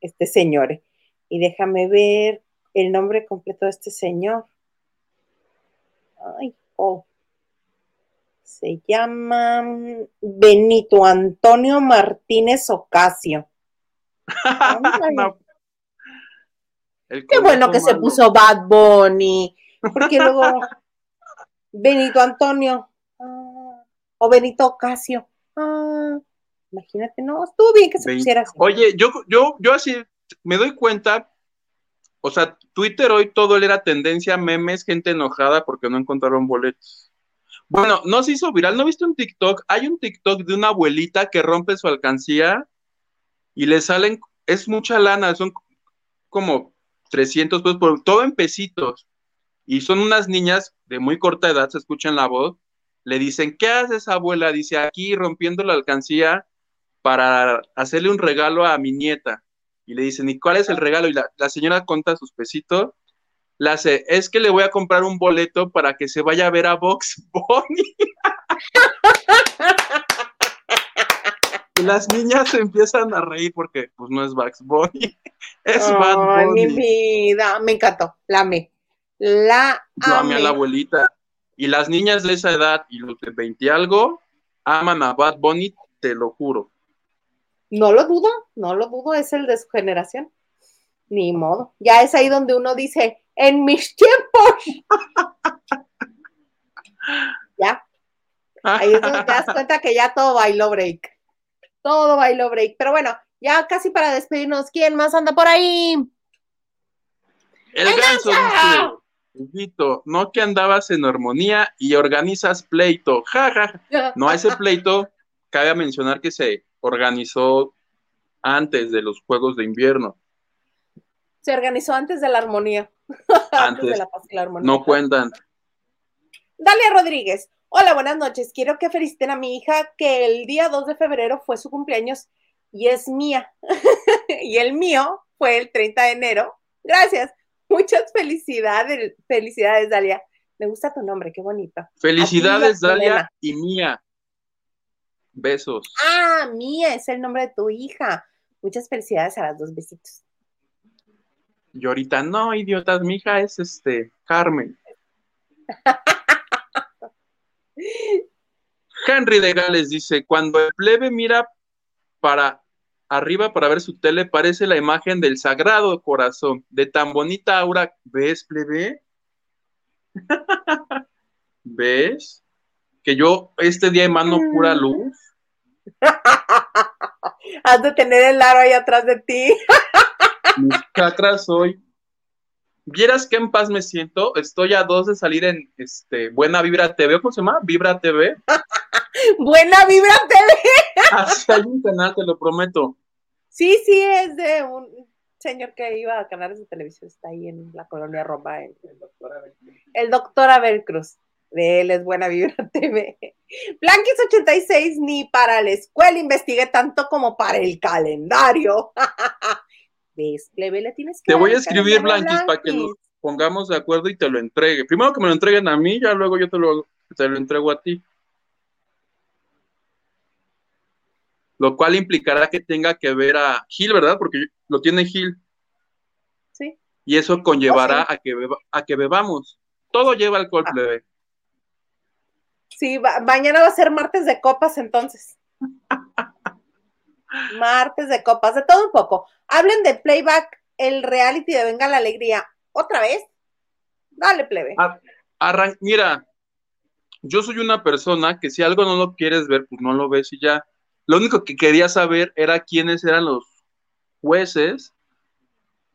este señor. Y déjame ver el nombre completo de este señor. Ay, oh. Se llama Benito Antonio Martínez Ocasio. (laughs) Qué bueno que se puso Bad Bunny. Porque luego (laughs) Benito Antonio ah, o Benito Casio. Ah, imagínate, no, estuvo bien que se pusiera así. Oye, yo, yo, yo así me doy cuenta, o sea, Twitter hoy todo era tendencia, memes, gente enojada porque no encontraron boletos. Bueno, no se hizo viral, ¿no viste un TikTok? Hay un TikTok de una abuelita que rompe su alcancía y le salen, es mucha lana, son como 300 pesos, por, todo en pesitos y son unas niñas de muy corta edad, se escuchan la voz, le dicen, ¿qué haces abuela? Dice, aquí rompiendo la alcancía para hacerle un regalo a mi nieta. Y le dicen, ¿y cuál es el regalo? Y la, señora conta sus pesitos, le hace, es que le voy a comprar un boleto para que se vaya a ver a Vox (laughs) Bunny. Y las niñas se empiezan a reír porque pues no es Bugs Bunny, (laughs) es Bad Bunny. mi vida, me encantó, la amé. La Yo amé a la abuelita. Y las niñas de esa edad y los de 20 y algo aman a Bad Bunny, te lo juro. No lo dudo, no lo dudo, es el de su generación. Ni modo. Ya es ahí donde uno dice, en mis tiempos. (laughs) ya. Ahí es donde te das cuenta que ya todo bailó break. Todo bailó break. Pero bueno, ya casi para despedirnos, ¿quién más anda por ahí? El, ganso dice, no que andabas en armonía y organizas pleito. Ja, ja. No, ese pleito, cabe mencionar que se organizó antes de los Juegos de Invierno. Se organizó antes de la armonía. (laughs) Antes, de la paz y la armonía. No cuentan. Dalia Rodríguez. Hola, buenas noches. Quiero que feliciten a mi hija que el día 2 de febrero fue su cumpleaños y es mía. (laughs) y el mío fue el 30 de enero. Gracias. Muchas felicidades, felicidades, Dalia. Me gusta tu nombre, qué bonito. Felicidades, Dalia y Mía. Besos. Ah, Mía es el nombre de tu hija. Muchas felicidades a las dos besitos. Y ahorita, no, idiotas, mi hija es este, Carmen. (laughs) Henry de Gales dice, cuando el plebe mira para arriba para ver su tele, parece la imagen del sagrado corazón, de tan bonita aura. ¿Ves, plebe? (laughs) ¿Ves? Que yo este día emano pura mm. luz. (laughs) Has de tener el aro ahí atrás de ti. Mis chakras hoy. Vieras qué en paz me siento. Estoy a dos de salir en este Buena Vibra TV. ¿Cómo se llama? Vibra TV. (laughs) Buena Vibra TV. Así (laughs) hay un canal, te lo prometo. Sí, sí, es de un señor que iba a canales de televisión. Está ahí en la colonia Roma. El doctor Abel Cruz. De él es Buena Vibra (laughs) TV. Blanquis 86, ni para la escuela investigué tanto como para el calendario. (laughs) ¿Ves, plebe? Le tienes que Te voy a escribir, Blanquis, para que nos pongamos de acuerdo y te lo entregue. Primero que me lo entreguen a mí, ya luego yo te lo, te lo entrego a ti. Lo cual implicará que tenga que ver a Gil, ¿verdad? Porque lo tiene Gil. Sí. Y eso conllevará oh, a, que a que bebamos. Todo lleva alcohol, ah. plebe. Sí, mañana va a ser martes de copas entonces. (laughs) martes de copas, de todo un poco. Hablen de playback, el reality de Venga la Alegría. ¿Otra vez? Dale, plebe. mira, yo soy una persona que si algo no lo quieres ver, pues no lo ves y ya. Lo único que quería saber era quiénes eran los jueces.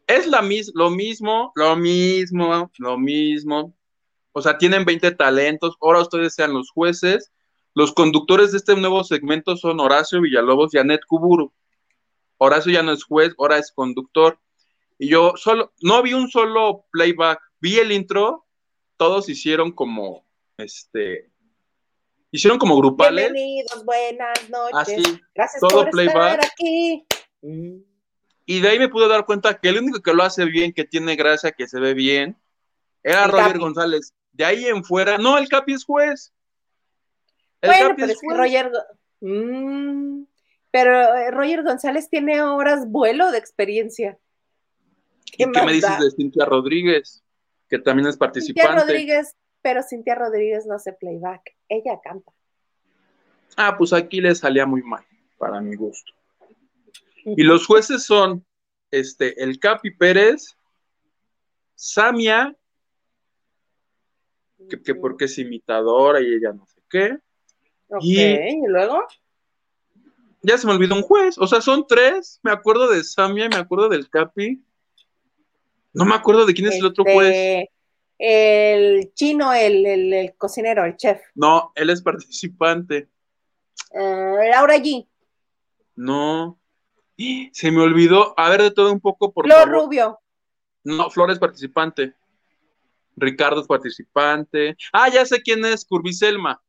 Es la mis lo mismo, lo mismo, lo mismo o sea, tienen 20 talentos, ahora ustedes sean los jueces. Los conductores de este nuevo segmento son Horacio Villalobos y Anet Kuburu. Horacio ya no es juez, ahora es conductor. Y yo solo, no vi un solo playback, vi el intro, todos hicieron como, este, hicieron como grupales. Bienvenidos, buenas noches. Así, Gracias todo por playback. Estar aquí. Y de ahí me pude dar cuenta que el único que lo hace bien, que tiene gracia, que se ve bien, era Roger González. De ahí en fuera, no, el Capi es juez. bueno, pero es, que Roger. Mm, pero eh, Roger González tiene horas vuelo de experiencia. ¿Qué, me dices de Cintia Rodríguez? Que también es participante. Cintia Rodríguez, pero Cintia Rodríguez no hace playback, ella canta. Ah, pues aquí le salía muy mal, para mi gusto. Y los jueces son este, el Capi Pérez, Samia que, porque es imitadora y ella no sé qué. y, luego? Ya se me olvidó un juez, o sea, son tres, me acuerdo de Samia, me acuerdo del Capi, no me acuerdo de quién es el otro juez. Este, el chino, el, cocinero, el chef. No, él es participante. Eh, Laura G. No. Se me olvidó. A ver, de todo un poco, por Flor Rubio. No, Flor es participante. Ricardo es participante. Ah, ya sé quién es, Curviselma.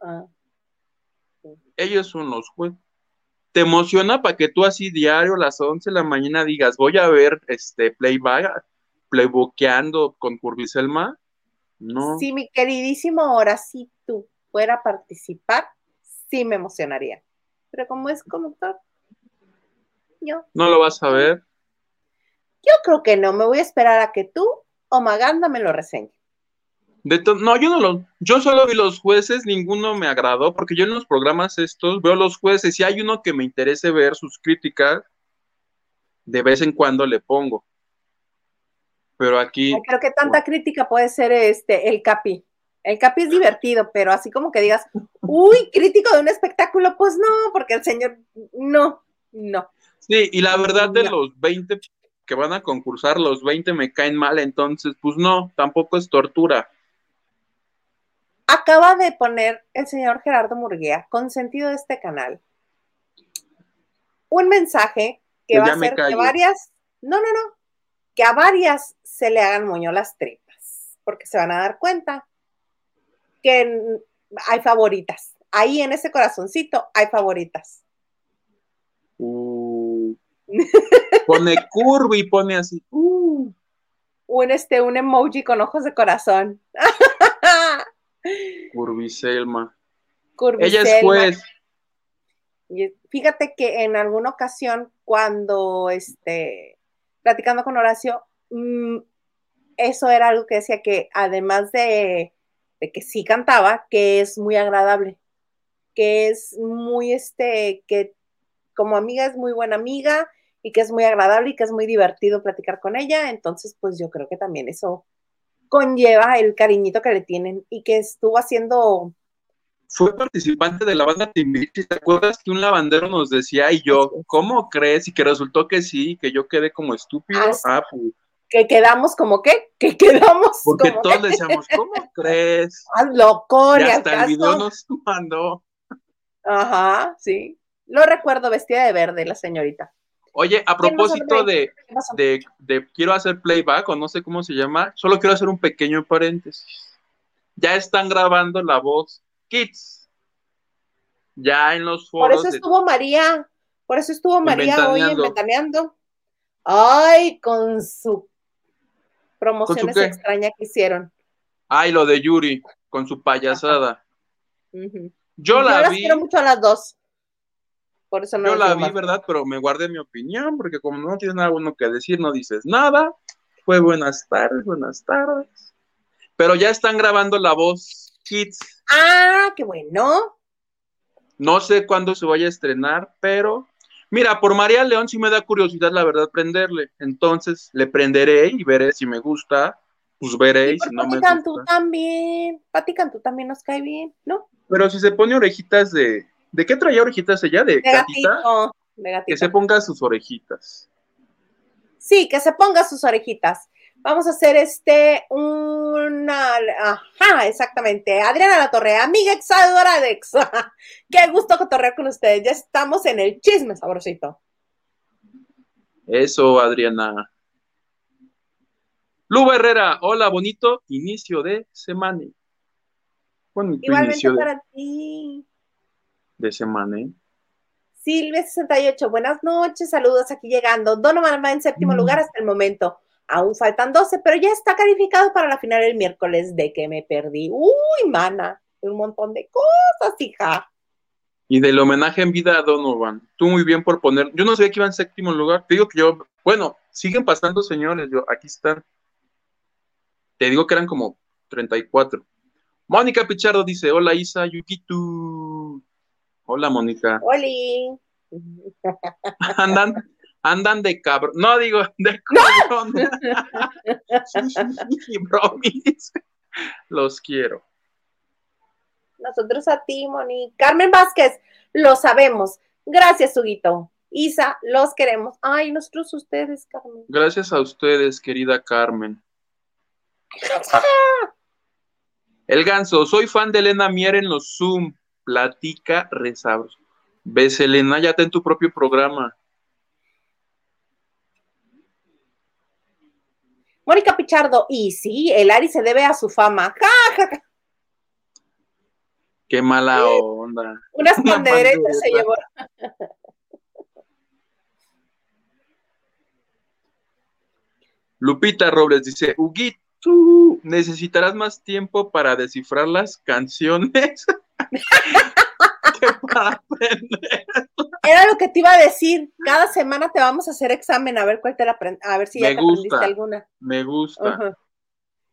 Ah. Ellos son los jueces. ¿Te emociona para que tú así diario a las 11 de la mañana digas, voy a ver este playback, playbookeando con Curviselma? No. Si mi queridísimo, ahora sí tú fuera a participar, sí me emocionaría. pero como es conductor, yo. ¿No lo vas a ver? Yo creo que no, me voy a esperar a que tú o Maganda me lo reseñe. De no, yo no lo, yo solo vi los jueces, ninguno me agradó, porque yo en los programas estos veo los jueces, y hay uno que me interese ver sus críticas, de vez en cuando le pongo. Pero aquí. creo que tanta crítica puede ser este el Capi. El Capi es divertido, pero así como que digas, uy, crítico de un espectáculo, pues no, porque el señor, no, no. Sí, y la verdad de los 20 que van a concursar, los 20 me caen mal, entonces, pues no, tampoco es tortura. Acaba de poner el señor Gerardo Murguía, con sentido de este canal, un mensaje que va a hacer que varias, no, no, no, que a varias se le hagan moño las tripas, porque se van a dar cuenta que hay favoritas. Ahí en ese corazoncito hay favoritas. Uh. Pone curvy, pone así. Uh. Un, este, un emoji con ojos de corazón. (laughs) Curviselma. Ella es juez. Fíjate que en alguna ocasión, cuando este, platicando con Horacio, mm, eso era algo que decía que además de, de, que sí cantaba, que es muy agradable, que es muy, este, que como amiga es muy buena amiga y que es muy agradable y que es muy divertido platicar con ella. Entonces, pues yo creo que también eso conlleva el cariñito que le tienen y que estuvo haciendo. Fue participante de la banda Timbiriche, ¿te acuerdas que un lavandero nos decía y yo, ¿cómo crees? Y que resultó que sí, que yo quedé como estúpido. Ah, ah pues. Que quedamos como qué? Que quedamos Porque todos decíamos, ¿cómo (laughs) crees? Ah, loco, y hasta el video nos mandó. Ajá, sí. Lo recuerdo vestida de verde la señorita. Oye, a propósito de, de, quiero hacer playback o no sé cómo se llama, solo quiero hacer un pequeño paréntesis. Ya están grabando la voz Kids. Ya en los foros. Por eso estuvo María, por eso estuvo María hoy inventaneando. Ay, con su promociones extraña que hicieron. Ay, lo de Yuri, con su payasada. Yo la vi. quiero mucho a las dos. Yo la vi, ¿verdad? Pero me guardé mi opinión, porque como no tienes nada bueno que decir, no dices nada. Fue buenas tardes, buenas tardes. Pero ya están grabando la voz Kids. Ah, qué bueno. No sé cuándo se vaya a estrenar, pero mira, por María León sí me da curiosidad, la verdad, prenderle. Entonces le prenderé y veré si me gusta, pues veré y, si no me gusta. tú también, Pati Cantú también nos cae bien, ¿no? Pero si se pone orejitas de, ¿De qué traía orejitas ella? ¿De, gatita? Que se ponga sus orejitas. Sí, que se ponga sus orejitas. Vamos a hacer este, una, ajá, exactamente. Adriana La Torre, amiga exadora de (laughs) Qué gusto cotorrear con ustedes. Ya estamos en el chisme sabrosito. Eso, Adriana. Lu Herrera, hola, bonito inicio de semana. Igualmente para ti de semana. ¿eh? Silvia68, buenas noches, saludos aquí llegando. Donovan va en séptimo mm. lugar hasta el momento. Aún faltan 12, pero ya está calificado para la final el miércoles de que me perdí. Uy, mana, un montón de cosas, hija. Y del homenaje en vida a Donovan. Tú muy bien por poner. Yo no sabía que iba en séptimo lugar. Te digo que yo. Bueno, siguen pasando, señores. Yo, aquí están. Te digo que eran como 34. Mónica Pichardo dice: Hola Isa, Yukitu. Hola, Mónica. Hola. (laughs) Andan, andan de cabrón. No digo (laughs) de cabrón. (laughs) bromis. Los quiero. Nosotros a ti, Mónica. Carmen Vázquez, lo sabemos. Gracias, Huguito. Isa, los queremos. Ay, nosotros ustedes, Carmen. Gracias a ustedes, querida Carmen. El ganso, soy fan de Elena Mier en los Zoom platica, rezabros. Ves, Elena, ya ten tu propio programa. Mónica Pichardo, y sí, el Ari se debe a su fama. (laughs) Qué mala onda. Unas panderetas se llevó. Lupita Robles dice, Huguito, necesitarás más tiempo para descifrar las canciones. (laughs) (laughs) Era lo que te iba a decir. Cada semana te vamos a hacer examen a ver cuál te la a ver si ya me te gusta, aprendiste alguna. Me gusta.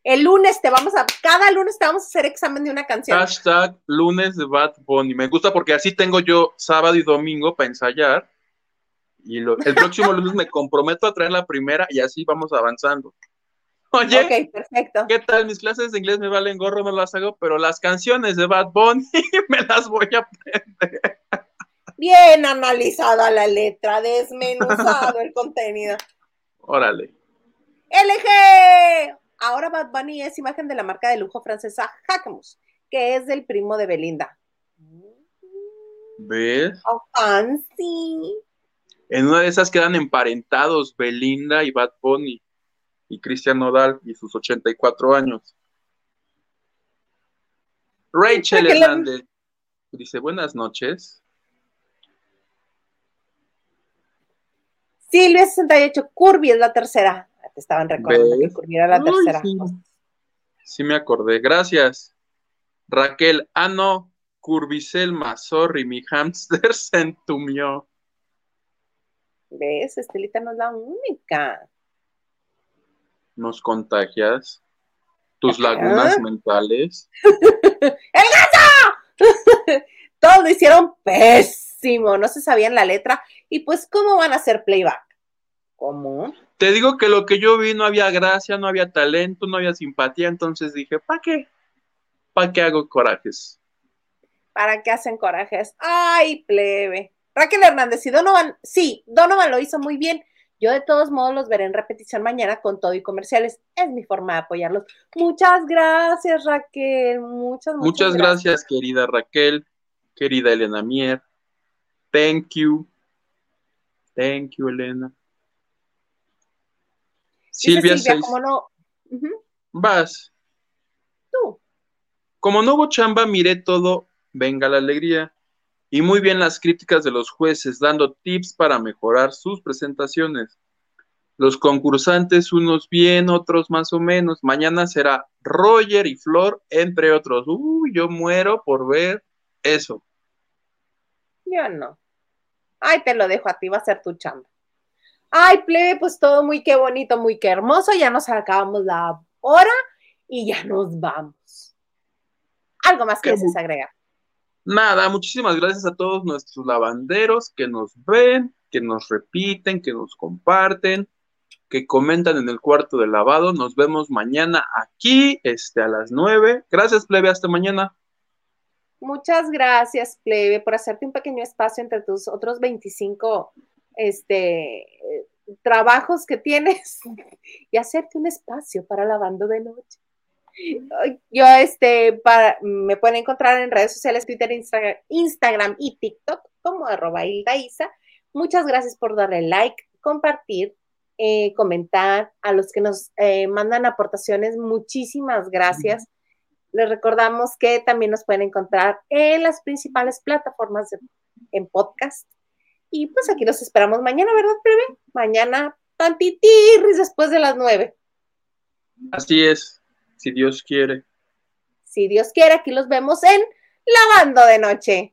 El lunes te vamos a, cada lunes te vamos a hacer examen de una canción. Hashtag lunes de Bad Bunny. Me gusta porque así tengo yo sábado y domingo para ensayar. Y el próximo lunes me comprometo a traer la primera y así vamos avanzando. Oye, perfecto. ¿qué tal? Mis clases de inglés me valen gorro, no las hago, pero las canciones de Bad Bunny (laughs) me las voy a aprender. Bien analizada la letra, desmenuzado el contenido. (laughs) Órale. LG. Ahora Bad Bunny es imagen de la marca de lujo francesa Jacquemus, que es del primo de Belinda. ¿Ves? Oh, fancy. En una de esas quedan emparentados Belinda y Bad Bunny y Cristian Nodal y sus 84 años. Rachel Hernández dice buenas noches. Silvia 68, Curvy es la tercera. Te estaban recordando que Curvy era la tercera. Sí. me acordé. Gracias. Raquel, ah no, Curviselma, sorry, mi hamster (laughs) se entumió. ¿Ves? Estelita no es la única. Nos contagias. Tus lagunas mentales. (laughs) ¡El gato! (laughs) Todos lo hicieron pésimo. No se sabían la letra. Y pues, ¿cómo van a hacer playback? ¿Cómo? Te digo que lo que yo vi no había gracia, no había talento, no había simpatía. Entonces dije, ¿para qué? ¿Para qué hago corajes? ¿Para qué hacen corajes? ¡Ay, plebe! Raquel Hernández y Donovan, sí, Donovan lo hizo muy bien. Yo de todos modos los veré en repetición mañana con todo y comerciales. Es mi forma de apoyarlos. Muchas gracias, Raquel. Muchas, muchas, muchas gracias. querida Raquel, querida Elena Mier. Thank you. Thank you, Elena. Silvia, Silvia como no. Vas. Tú. Como no hubo chamba, miré todo. Venga la alegría y muy bien las críticas de los jueces, dando tips para mejorar sus presentaciones. Los concursantes, unos bien, otros más o menos. Mañana será Roger y Flor, entre otros. Uy, yo muero por ver eso. Yo no. Ay, te lo dejo a ti, va a ser tu chamba. Ay, plebe, pues todo muy qué bonito, muy qué hermoso. Ya nos acabamos la hora y ya nos vamos. ¿Algo más que desees agregar? Nada, muchísimas gracias a todos nuestros lavanderos que nos ven, que nos repiten, que nos comparten, que comentan en el cuarto de lavado. Nos vemos mañana aquí, este, a las nueve. Gracias, plebe, hasta mañana. Muchas gracias, plebe, por hacerte un pequeño espacio entre tus otros 25 este, trabajos que tienes (laughs) y hacerte un espacio para lavando de noche. Yo, este, para, me pueden encontrar en redes sociales, Twitter, Instagram, y TikTok como arroba Isa. Muchas gracias por darle like, compartir, eh, comentar. A los que nos eh, mandan aportaciones, muchísimas gracias. Les recordamos que también nos pueden encontrar en las principales plataformas en podcast. Y pues aquí los esperamos mañana, ¿verdad, Preve? Mañana, tantitirris después de las nueve. Así es si Dios quiere. Si Dios quiere, aquí los vemos en Lavando de Noche.